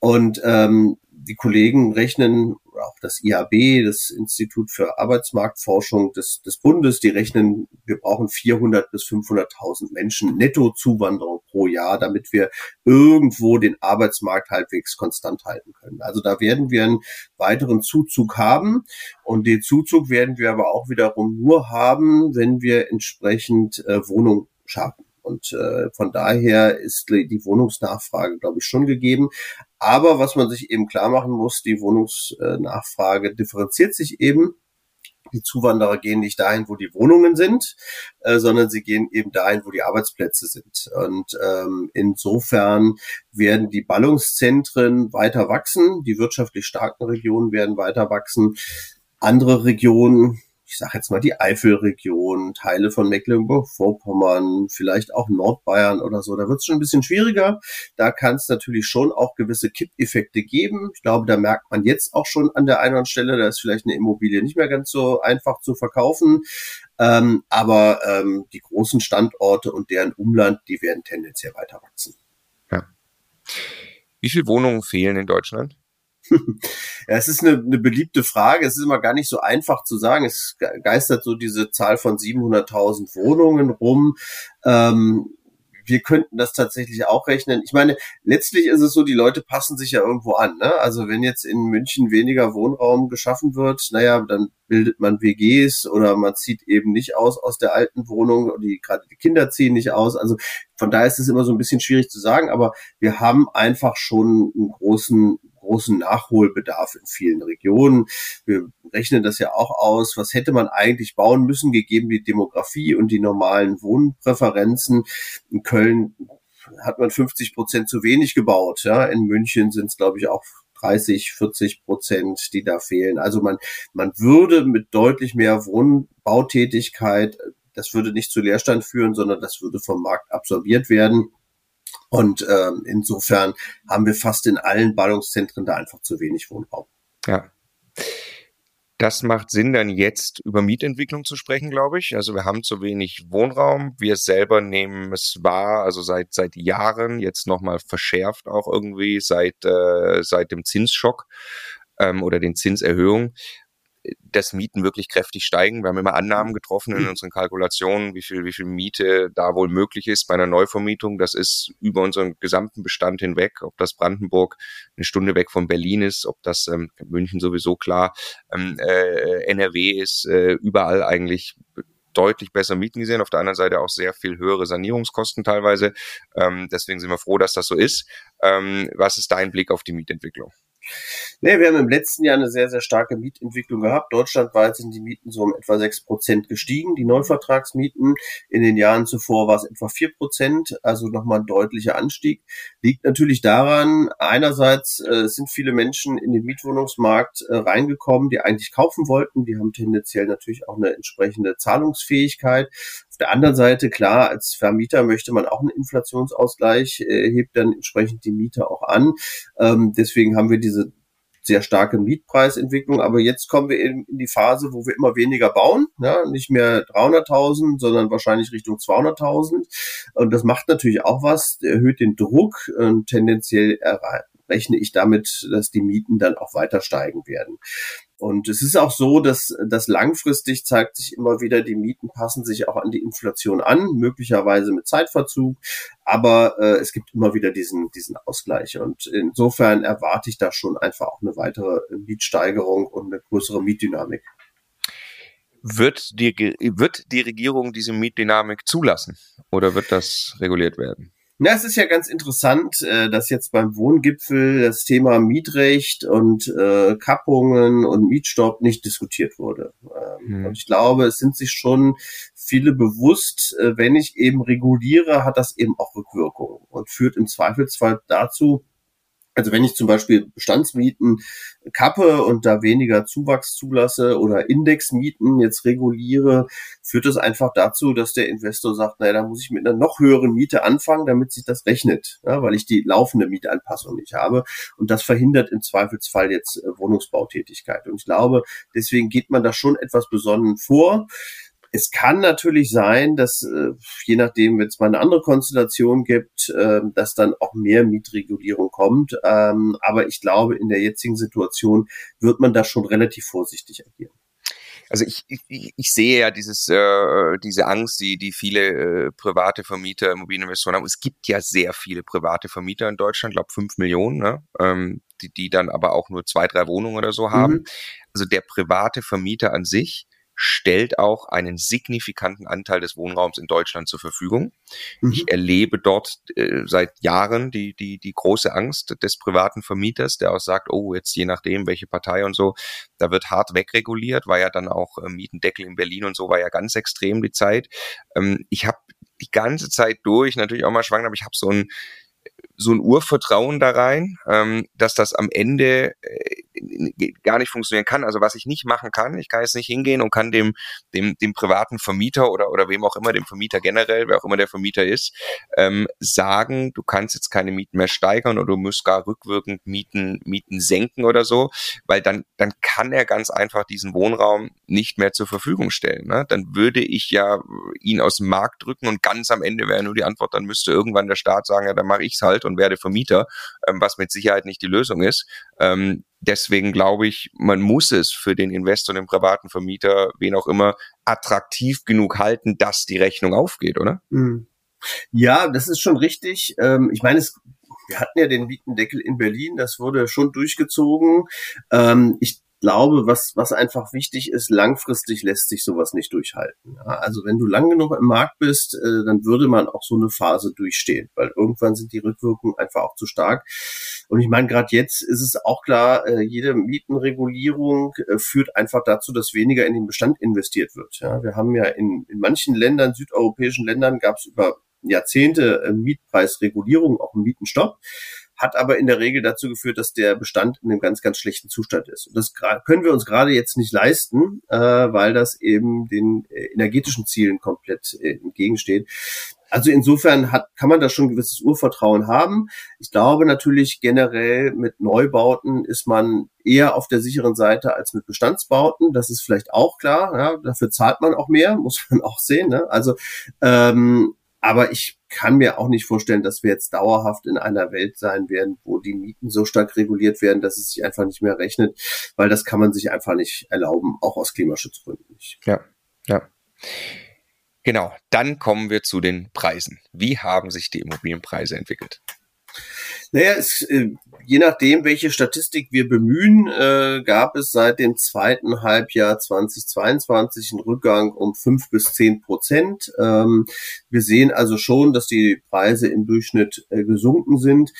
Und ähm, die Kollegen rechnen, auch das IAB, das Institut für Arbeitsmarktforschung des, des Bundes, die rechnen, wir brauchen 400 bis 500.000 Menschen Nettozuwanderung pro Jahr, damit wir irgendwo den Arbeitsmarkt halbwegs konstant halten können. Also da werden wir einen weiteren Zuzug haben und den Zuzug werden wir aber auch wiederum nur haben, wenn wir entsprechend äh, Wohnungen schaffen. Und äh, von daher ist die Wohnungsnachfrage, glaube ich, schon gegeben. Aber was man sich eben klar machen muss, die Wohnungsnachfrage differenziert sich eben die Zuwanderer gehen nicht dahin, wo die Wohnungen sind, äh, sondern sie gehen eben dahin, wo die Arbeitsplätze sind. Und ähm, insofern werden die Ballungszentren weiter wachsen, die wirtschaftlich starken Regionen werden weiter wachsen. Andere Regionen, ich sage jetzt mal die Eifelregion, Teile von Mecklenburg-Vorpommern, vielleicht auch Nordbayern oder so, da wird es schon ein bisschen schwieriger. Da kann es natürlich schon auch gewisse Kippeffekte geben. Ich glaube, da merkt man jetzt auch schon an der einen Stelle, da ist vielleicht eine Immobilie nicht mehr ganz so einfach zu verkaufen. Ähm, aber ähm, die großen Standorte und deren Umland, die werden tendenziell weiter wachsen. Ja. Wie viele Wohnungen fehlen in Deutschland? ja, es ist eine, eine beliebte Frage. Es ist immer gar nicht so einfach zu sagen. Es geistert so diese Zahl von 700.000 Wohnungen rum. Ähm, wir könnten das tatsächlich auch rechnen. Ich meine, letztlich ist es so, die Leute passen sich ja irgendwo an. Ne? Also wenn jetzt in München weniger Wohnraum geschaffen wird, naja, dann bildet man WGs oder man zieht eben nicht aus aus der alten Wohnung, die gerade die Kinder ziehen nicht aus. Also von daher ist es immer so ein bisschen schwierig zu sagen, aber wir haben einfach schon einen großen großen Nachholbedarf in vielen Regionen. Wir rechnen das ja auch aus. Was hätte man eigentlich bauen müssen, gegeben die Demografie und die normalen Wohnpräferenzen? In Köln hat man 50 Prozent zu wenig gebaut. Ja, in München sind es, glaube ich, auch 30, 40 Prozent, die da fehlen. Also man, man würde mit deutlich mehr Wohnbautätigkeit, das würde nicht zu Leerstand führen, sondern das würde vom Markt absorbiert werden. Und ähm, insofern haben wir fast in allen Ballungszentren da einfach zu wenig Wohnraum. Ja. Das macht Sinn, dann jetzt über Mietentwicklung zu sprechen, glaube ich. Also wir haben zu wenig Wohnraum. Wir selber nehmen es wahr, also seit seit Jahren jetzt nochmal verschärft auch irgendwie seit äh, seit dem Zinsschock ähm, oder den Zinserhöhungen dass Mieten wirklich kräftig steigen. Wir haben immer Annahmen getroffen in mhm. unseren Kalkulationen, wie viel, wie viel Miete da wohl möglich ist bei einer Neuvermietung. Das ist über unseren gesamten Bestand hinweg, ob das Brandenburg eine Stunde weg von Berlin ist, ob das ähm, München sowieso klar, ähm, äh, NRW ist, äh, überall eigentlich deutlich besser Mieten gesehen, auf der anderen Seite auch sehr viel höhere Sanierungskosten teilweise. Ähm, deswegen sind wir froh, dass das so ist. Ähm, was ist dein Blick auf die Mietentwicklung? Nee, wir haben im letzten Jahr eine sehr, sehr starke Mietentwicklung gehabt. Deutschlandweit sind die Mieten so um etwa sechs Prozent gestiegen. Die Neuvertragsmieten in den Jahren zuvor war es etwa vier Prozent, also nochmal ein deutlicher Anstieg. Liegt natürlich daran, einerseits äh, sind viele Menschen in den Mietwohnungsmarkt äh, reingekommen, die eigentlich kaufen wollten. Die haben tendenziell natürlich auch eine entsprechende Zahlungsfähigkeit. Auf der anderen Seite, klar, als Vermieter möchte man auch einen Inflationsausgleich, äh, hebt dann entsprechend die Miete auch an. Ähm, deswegen haben wir diese sehr starke Mietpreisentwicklung. Aber jetzt kommen wir in, in die Phase, wo wir immer weniger bauen, ja, nicht mehr 300.000, sondern wahrscheinlich Richtung 200.000. Und das macht natürlich auch was, erhöht den Druck und tendenziell rechne ich damit, dass die Mieten dann auch weiter steigen werden. Und es ist auch so, dass, dass langfristig zeigt sich immer wieder, die Mieten passen sich auch an die Inflation an, möglicherweise mit Zeitverzug. Aber äh, es gibt immer wieder diesen, diesen Ausgleich. Und insofern erwarte ich da schon einfach auch eine weitere Mietsteigerung und eine größere Mietdynamik. Wird die, wird die Regierung diese Mietdynamik zulassen oder wird das reguliert werden? Na, es ist ja ganz interessant, äh, dass jetzt beim Wohngipfel das Thema Mietrecht und äh, Kappungen und Mietstopp nicht diskutiert wurde. Ähm, hm. Und ich glaube, es sind sich schon viele bewusst, äh, wenn ich eben reguliere, hat das eben auch Rückwirkungen und führt im Zweifelsfall dazu, also wenn ich zum Beispiel Bestandsmieten kappe und da weniger Zuwachs zulasse oder Indexmieten jetzt reguliere, führt das einfach dazu, dass der Investor sagt, naja, da muss ich mit einer noch höheren Miete anfangen, damit sich das rechnet, ja, weil ich die laufende Mietanpassung nicht habe. Und das verhindert im Zweifelsfall jetzt äh, Wohnungsbautätigkeit. Und ich glaube, deswegen geht man da schon etwas besonnen vor. Es kann natürlich sein, dass äh, je nachdem, wenn es mal eine andere Konstellation gibt, äh, dass dann auch mehr Mietregulierung kommt. Ähm, aber ich glaube, in der jetzigen Situation wird man da schon relativ vorsichtig agieren. Also ich, ich, ich sehe ja dieses, äh, diese Angst, die, die viele äh, private Vermieter, Immobilieninvestoren haben. Es gibt ja sehr viele private Vermieter in Deutschland, glaube fünf Millionen, ne? ähm, die, die dann aber auch nur zwei, drei Wohnungen oder so haben. Mhm. Also der private Vermieter an sich stellt auch einen signifikanten Anteil des Wohnraums in Deutschland zur Verfügung. Mhm. Ich erlebe dort äh, seit Jahren die, die, die große Angst des privaten Vermieters, der auch sagt, oh, jetzt je nachdem, welche Partei und so, da wird hart wegreguliert, war ja dann auch äh, Mietendeckel in Berlin und so, war ja ganz extrem die Zeit. Ähm, ich habe die ganze Zeit durch natürlich auch mal schwanger, aber ich habe so ein so ein Urvertrauen da rein, ähm, dass das am Ende äh, gar nicht funktionieren kann. Also was ich nicht machen kann, ich kann jetzt nicht hingehen und kann dem, dem, dem privaten Vermieter oder, oder wem auch immer, dem Vermieter generell, wer auch immer der Vermieter ist, ähm, sagen, du kannst jetzt keine Mieten mehr steigern oder du musst gar rückwirkend Mieten, Mieten senken oder so, weil dann, dann kann er ganz einfach diesen Wohnraum nicht mehr zur Verfügung stellen. Ne? Dann würde ich ja ihn aus dem Markt drücken und ganz am Ende wäre nur die Antwort, dann müsste irgendwann der Staat sagen, ja, dann mache ich's halt und werde Vermieter, ähm, was mit Sicherheit nicht die Lösung ist. Ähm, deswegen glaube ich, man muss es für den Investor, den privaten Vermieter, wen auch immer, attraktiv genug halten, dass die Rechnung aufgeht, oder? Mhm. Ja, das ist schon richtig. Ähm, ich meine, es, wir hatten ja den Mietendeckel in Berlin, das wurde schon durchgezogen. Ähm, ich glaube, was, was einfach wichtig ist, langfristig lässt sich sowas nicht durchhalten. Ja, also wenn du lang genug im Markt bist, äh, dann würde man auch so eine Phase durchstehen, weil irgendwann sind die Rückwirkungen einfach auch zu stark. Und ich meine, gerade jetzt ist es auch klar, äh, jede Mietenregulierung äh, führt einfach dazu, dass weniger in den Bestand investiert wird. Ja, wir haben ja in, in manchen Ländern, südeuropäischen Ländern, gab es über Jahrzehnte äh, Mietpreisregulierung, auch einen Mietenstopp hat aber in der Regel dazu geführt, dass der Bestand in einem ganz, ganz schlechten Zustand ist. Und das können wir uns gerade jetzt nicht leisten, äh, weil das eben den äh, energetischen Zielen komplett äh, entgegensteht. Also insofern hat, kann man da schon ein gewisses Urvertrauen haben. Ich glaube natürlich generell mit Neubauten ist man eher auf der sicheren Seite als mit Bestandsbauten. Das ist vielleicht auch klar. Ja, dafür zahlt man auch mehr, muss man auch sehen. Ne? Also ähm, aber ich kann mir auch nicht vorstellen, dass wir jetzt dauerhaft in einer Welt sein werden, wo die Mieten so stark reguliert werden, dass es sich einfach nicht mehr rechnet, weil das kann man sich einfach nicht erlauben, auch aus Klimaschutzgründen nicht. Ja, ja. Genau, dann kommen wir zu den Preisen. Wie haben sich die Immobilienpreise entwickelt? Naja, es, äh, je nachdem, welche Statistik wir bemühen, äh, gab es seit dem zweiten Halbjahr 2022 einen Rückgang um fünf bis zehn Prozent. Ähm, wir sehen also schon, dass die Preise im Durchschnitt äh, gesunken sind.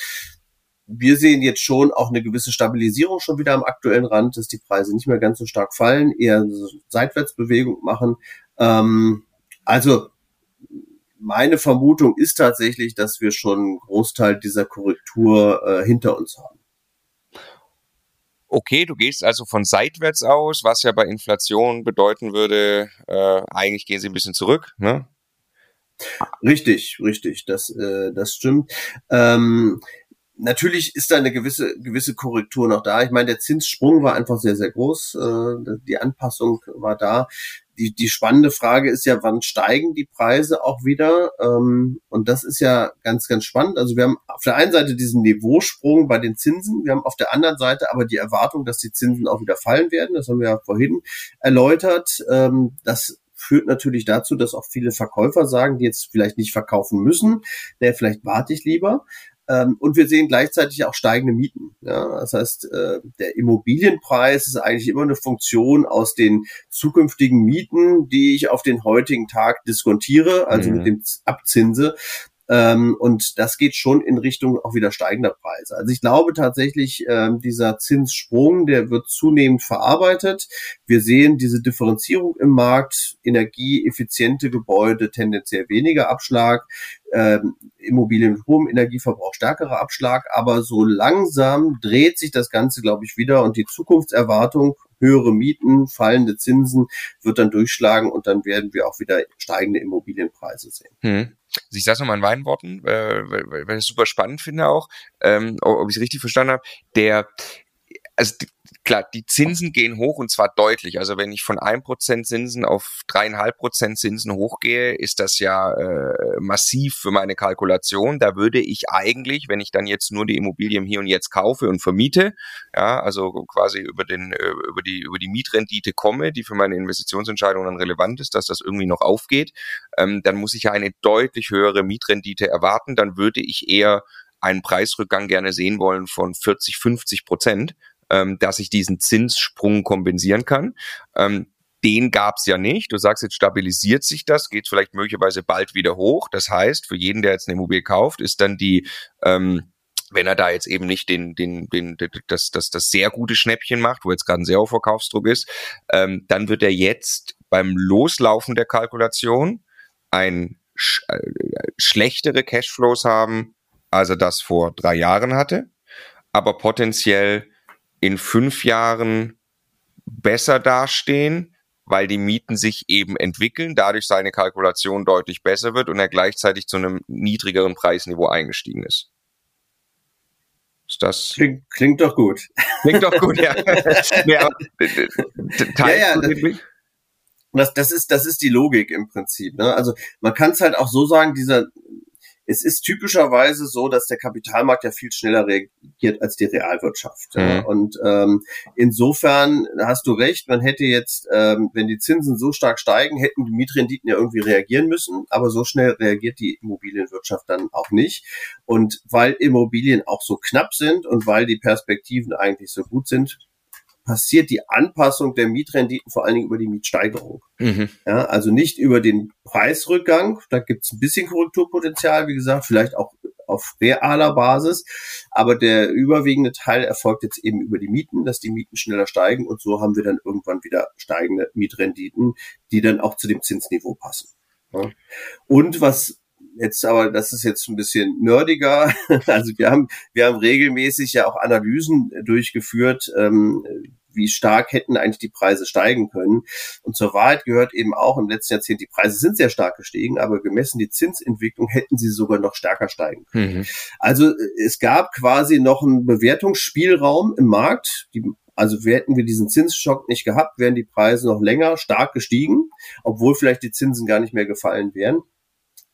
Wir sehen jetzt schon auch eine gewisse Stabilisierung schon wieder am aktuellen Rand, dass die Preise nicht mehr ganz so stark fallen, eher Seitwärtsbewegung machen. Ähm, also meine Vermutung ist tatsächlich, dass wir schon einen Großteil dieser Korrektur äh, hinter uns haben. Okay, du gehst also von seitwärts aus, was ja bei Inflation bedeuten würde, äh, eigentlich gehen sie ein bisschen zurück, ne? Richtig, richtig, das, äh, das stimmt. Ähm, natürlich ist da eine gewisse, gewisse Korrektur noch da. Ich meine, der Zinssprung war einfach sehr, sehr groß. Äh, die Anpassung war da die, die spannende Frage ist ja, wann steigen die Preise auch wieder? Ähm, und das ist ja ganz, ganz spannend. Also wir haben auf der einen Seite diesen Niveausprung bei den Zinsen, wir haben auf der anderen Seite aber die Erwartung, dass die Zinsen auch wieder fallen werden. Das haben wir ja vorhin erläutert. Ähm, das führt natürlich dazu, dass auch viele Verkäufer sagen, die jetzt vielleicht nicht verkaufen müssen, der vielleicht warte ich lieber. Ähm, und wir sehen gleichzeitig auch steigende Mieten. Ja, das heißt, äh, der Immobilienpreis ist eigentlich immer eine Funktion aus den zukünftigen Mieten, die ich auf den heutigen Tag diskontiere, also mhm. mit dem Abzinse. Ähm, und das geht schon in Richtung auch wieder steigender Preise. Also ich glaube tatsächlich, ähm, dieser Zinssprung, der wird zunehmend verarbeitet. Wir sehen diese Differenzierung im Markt, energieeffiziente Gebäude, tendenziell weniger Abschlag, ähm, Immobilien mit hohem Energieverbrauch stärkerer Abschlag. Aber so langsam dreht sich das Ganze, glaube ich, wieder und die Zukunftserwartung höhere Mieten, fallende Zinsen wird dann durchschlagen und dann werden wir auch wieder steigende Immobilienpreise sehen. Hm. Also ich sage nochmal in meinen Worten, äh, weil, weil ich es super spannend finde auch, ähm, ob ich es richtig verstanden habe, der also die, klar, die Zinsen gehen hoch und zwar deutlich. Also wenn ich von 1% Zinsen auf 3,5% Zinsen hochgehe, ist das ja äh, massiv für meine Kalkulation. Da würde ich eigentlich, wenn ich dann jetzt nur die Immobilien hier und jetzt kaufe und vermiete, ja, also quasi über den äh, über die über die Mietrendite komme, die für meine Investitionsentscheidung dann relevant ist, dass das irgendwie noch aufgeht, ähm, dann muss ich ja eine deutlich höhere Mietrendite erwarten. Dann würde ich eher einen Preisrückgang gerne sehen wollen von 40, 50 Prozent, ähm, dass ich diesen Zinssprung kompensieren kann. Ähm, den gab's ja nicht. Du sagst, jetzt stabilisiert sich das, geht vielleicht möglicherweise bald wieder hoch. Das heißt, für jeden, der jetzt eine Immobilie kauft, ist dann die ähm, wenn er da jetzt eben nicht den, den, den, das, das, das sehr gute Schnäppchen macht, wo jetzt gerade ein sehr hoher Verkaufsdruck ist, ähm, dann wird er jetzt beim Loslaufen der Kalkulation ein sch äh, schlechtere Cashflows haben, als er das vor drei Jahren hatte, aber potenziell in fünf Jahren besser dastehen, weil die Mieten sich eben entwickeln, dadurch seine Kalkulation deutlich besser wird und er gleichzeitig zu einem niedrigeren Preisniveau eingestiegen ist. Ist das klingt, klingt doch gut. Klingt doch gut, ja. ja, ja, ja das, das, ist, das ist die Logik im Prinzip. Ne? Also man kann es halt auch so sagen, dieser es ist typischerweise so, dass der Kapitalmarkt ja viel schneller reagiert als die Realwirtschaft. Mhm. Und ähm, insofern hast du recht, man hätte jetzt, ähm, wenn die Zinsen so stark steigen, hätten die Mietrenditen ja irgendwie reagieren müssen, aber so schnell reagiert die Immobilienwirtschaft dann auch nicht. Und weil Immobilien auch so knapp sind und weil die Perspektiven eigentlich so gut sind, passiert die Anpassung der Mietrenditen vor allen Dingen über die Mietsteigerung. Mhm. Ja, also nicht über den Preisrückgang. Da gibt es ein bisschen Korrekturpotenzial, wie gesagt, vielleicht auch auf realer Basis. Aber der überwiegende Teil erfolgt jetzt eben über die Mieten, dass die Mieten schneller steigen und so haben wir dann irgendwann wieder steigende Mietrenditen, die dann auch zu dem Zinsniveau passen. Ja. Und was jetzt aber, das ist jetzt ein bisschen nerdiger. Also wir haben, wir haben regelmäßig ja auch Analysen durchgeführt, ähm, wie stark hätten eigentlich die Preise steigen können. Und zur Wahrheit gehört eben auch im letzten Jahrzehnt, die Preise sind sehr stark gestiegen, aber gemessen die Zinsentwicklung hätten sie sogar noch stärker steigen können. Mhm. Also es gab quasi noch einen Bewertungsspielraum im Markt. Die also hätten wir diesen Zinsschock nicht gehabt, wären die Preise noch länger stark gestiegen, obwohl vielleicht die Zinsen gar nicht mehr gefallen wären.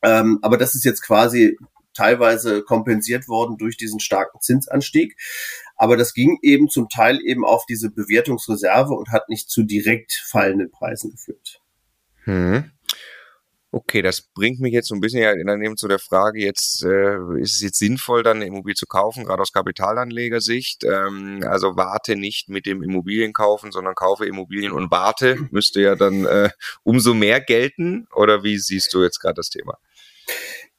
Ähm, aber das ist jetzt quasi teilweise kompensiert worden durch diesen starken Zinsanstieg. Aber das ging eben zum Teil eben auf diese Bewertungsreserve und hat nicht zu direkt fallenden Preisen geführt. Hm. Okay, das bringt mich jetzt so ein bisschen ja dann eben zu der Frage, jetzt äh, ist es jetzt sinnvoll, dann eine Immobilie zu kaufen, gerade aus Kapitalanlegersicht. Ähm, also warte nicht mit dem Immobilien kaufen, sondern kaufe Immobilien und warte, müsste ja dann äh, umso mehr gelten. Oder wie siehst du jetzt gerade das Thema?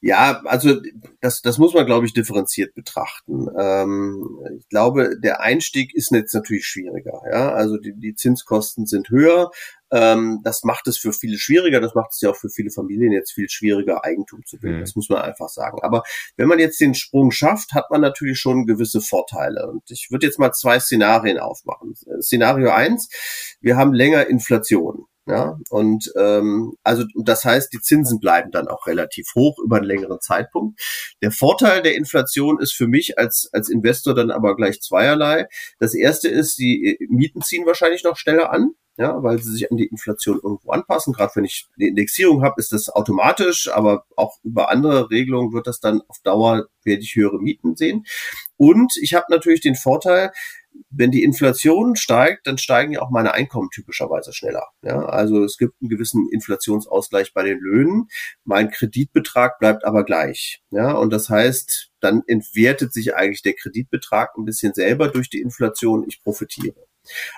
Ja, also das, das muss man, glaube ich, differenziert betrachten. Ähm, ich glaube, der Einstieg ist jetzt natürlich schwieriger. Ja? Also die, die Zinskosten sind höher. Ähm, das macht es für viele schwieriger. Das macht es ja auch für viele Familien jetzt viel schwieriger, Eigentum zu bilden. Mhm. Das muss man einfach sagen. Aber wenn man jetzt den Sprung schafft, hat man natürlich schon gewisse Vorteile. Und ich würde jetzt mal zwei Szenarien aufmachen. Szenario eins: Wir haben länger Inflation. Ja, und ähm, also das heißt, die Zinsen bleiben dann auch relativ hoch über einen längeren Zeitpunkt. Der Vorteil der Inflation ist für mich als, als Investor dann aber gleich zweierlei. Das erste ist, die Mieten ziehen wahrscheinlich noch schneller an ja, weil sie sich an die Inflation irgendwo anpassen. Gerade wenn ich eine Indexierung habe, ist das automatisch, aber auch über andere Regelungen wird das dann auf Dauer, werde ich höhere Mieten sehen. Und ich habe natürlich den Vorteil, wenn die Inflation steigt, dann steigen ja auch meine Einkommen typischerweise schneller. Ja, also es gibt einen gewissen Inflationsausgleich bei den Löhnen. Mein Kreditbetrag bleibt aber gleich. Ja, und das heißt, dann entwertet sich eigentlich der Kreditbetrag ein bisschen selber durch die Inflation. Ich profitiere.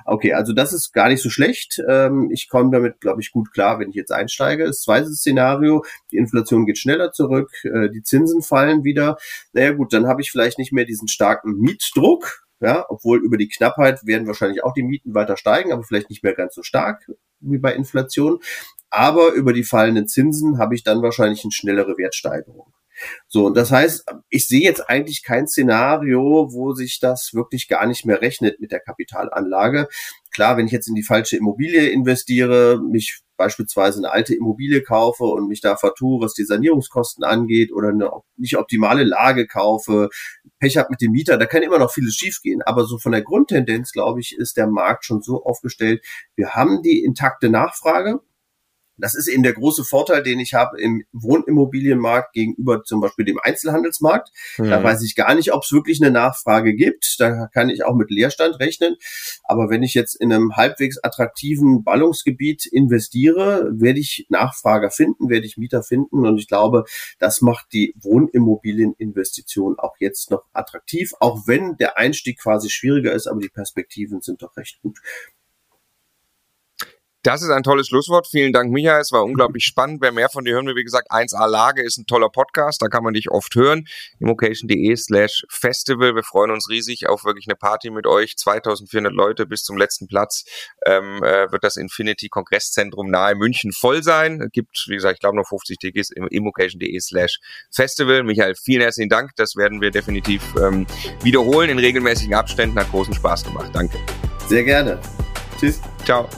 Okay, also das ist gar nicht so schlecht. Ähm, ich komme damit, glaube ich, gut klar, wenn ich jetzt einsteige. Das zweite Szenario, die Inflation geht schneller zurück, äh, die Zinsen fallen wieder. Naja gut, dann habe ich vielleicht nicht mehr diesen starken Mietdruck, ja, obwohl über die Knappheit werden wahrscheinlich auch die Mieten weiter steigen, aber vielleicht nicht mehr ganz so stark wie bei Inflation. Aber über die fallenden Zinsen habe ich dann wahrscheinlich eine schnellere Wertsteigerung. So, und das heißt, ich sehe jetzt eigentlich kein Szenario, wo sich das wirklich gar nicht mehr rechnet mit der Kapitalanlage. Klar, wenn ich jetzt in die falsche Immobilie investiere, mich beispielsweise eine alte Immobilie kaufe und mich da vertue, was die Sanierungskosten angeht oder eine nicht optimale Lage kaufe, Pech habe mit dem Mieter, da kann immer noch vieles schiefgehen. Aber so von der Grundtendenz, glaube ich, ist der Markt schon so aufgestellt. Wir haben die intakte Nachfrage. Das ist eben der große Vorteil, den ich habe im Wohnimmobilienmarkt gegenüber zum Beispiel dem Einzelhandelsmarkt. Mhm. Da weiß ich gar nicht, ob es wirklich eine Nachfrage gibt. Da kann ich auch mit Leerstand rechnen. Aber wenn ich jetzt in einem halbwegs attraktiven Ballungsgebiet investiere, werde ich Nachfrager finden, werde ich Mieter finden. Und ich glaube, das macht die Wohnimmobilieninvestition auch jetzt noch attraktiv, auch wenn der Einstieg quasi schwieriger ist, aber die Perspektiven sind doch recht gut. Das ist ein tolles Schlusswort. Vielen Dank, Michael. Es war unglaublich spannend. Wer mehr von dir hören will, wie gesagt, 1A Lage ist ein toller Podcast. Da kann man dich oft hören. Immocation.de slash Festival. Wir freuen uns riesig auf wirklich eine Party mit euch. 2400 Leute bis zum letzten Platz ähm, äh, wird das Infinity Kongresszentrum nahe München voll sein. Es gibt, wie gesagt, ich glaube noch 50 Tickets im immocation.de slash Festival. Michael, vielen herzlichen Dank. Das werden wir definitiv ähm, wiederholen in regelmäßigen Abständen. Hat großen Spaß gemacht. Danke. Sehr gerne. Tschüss. Ciao.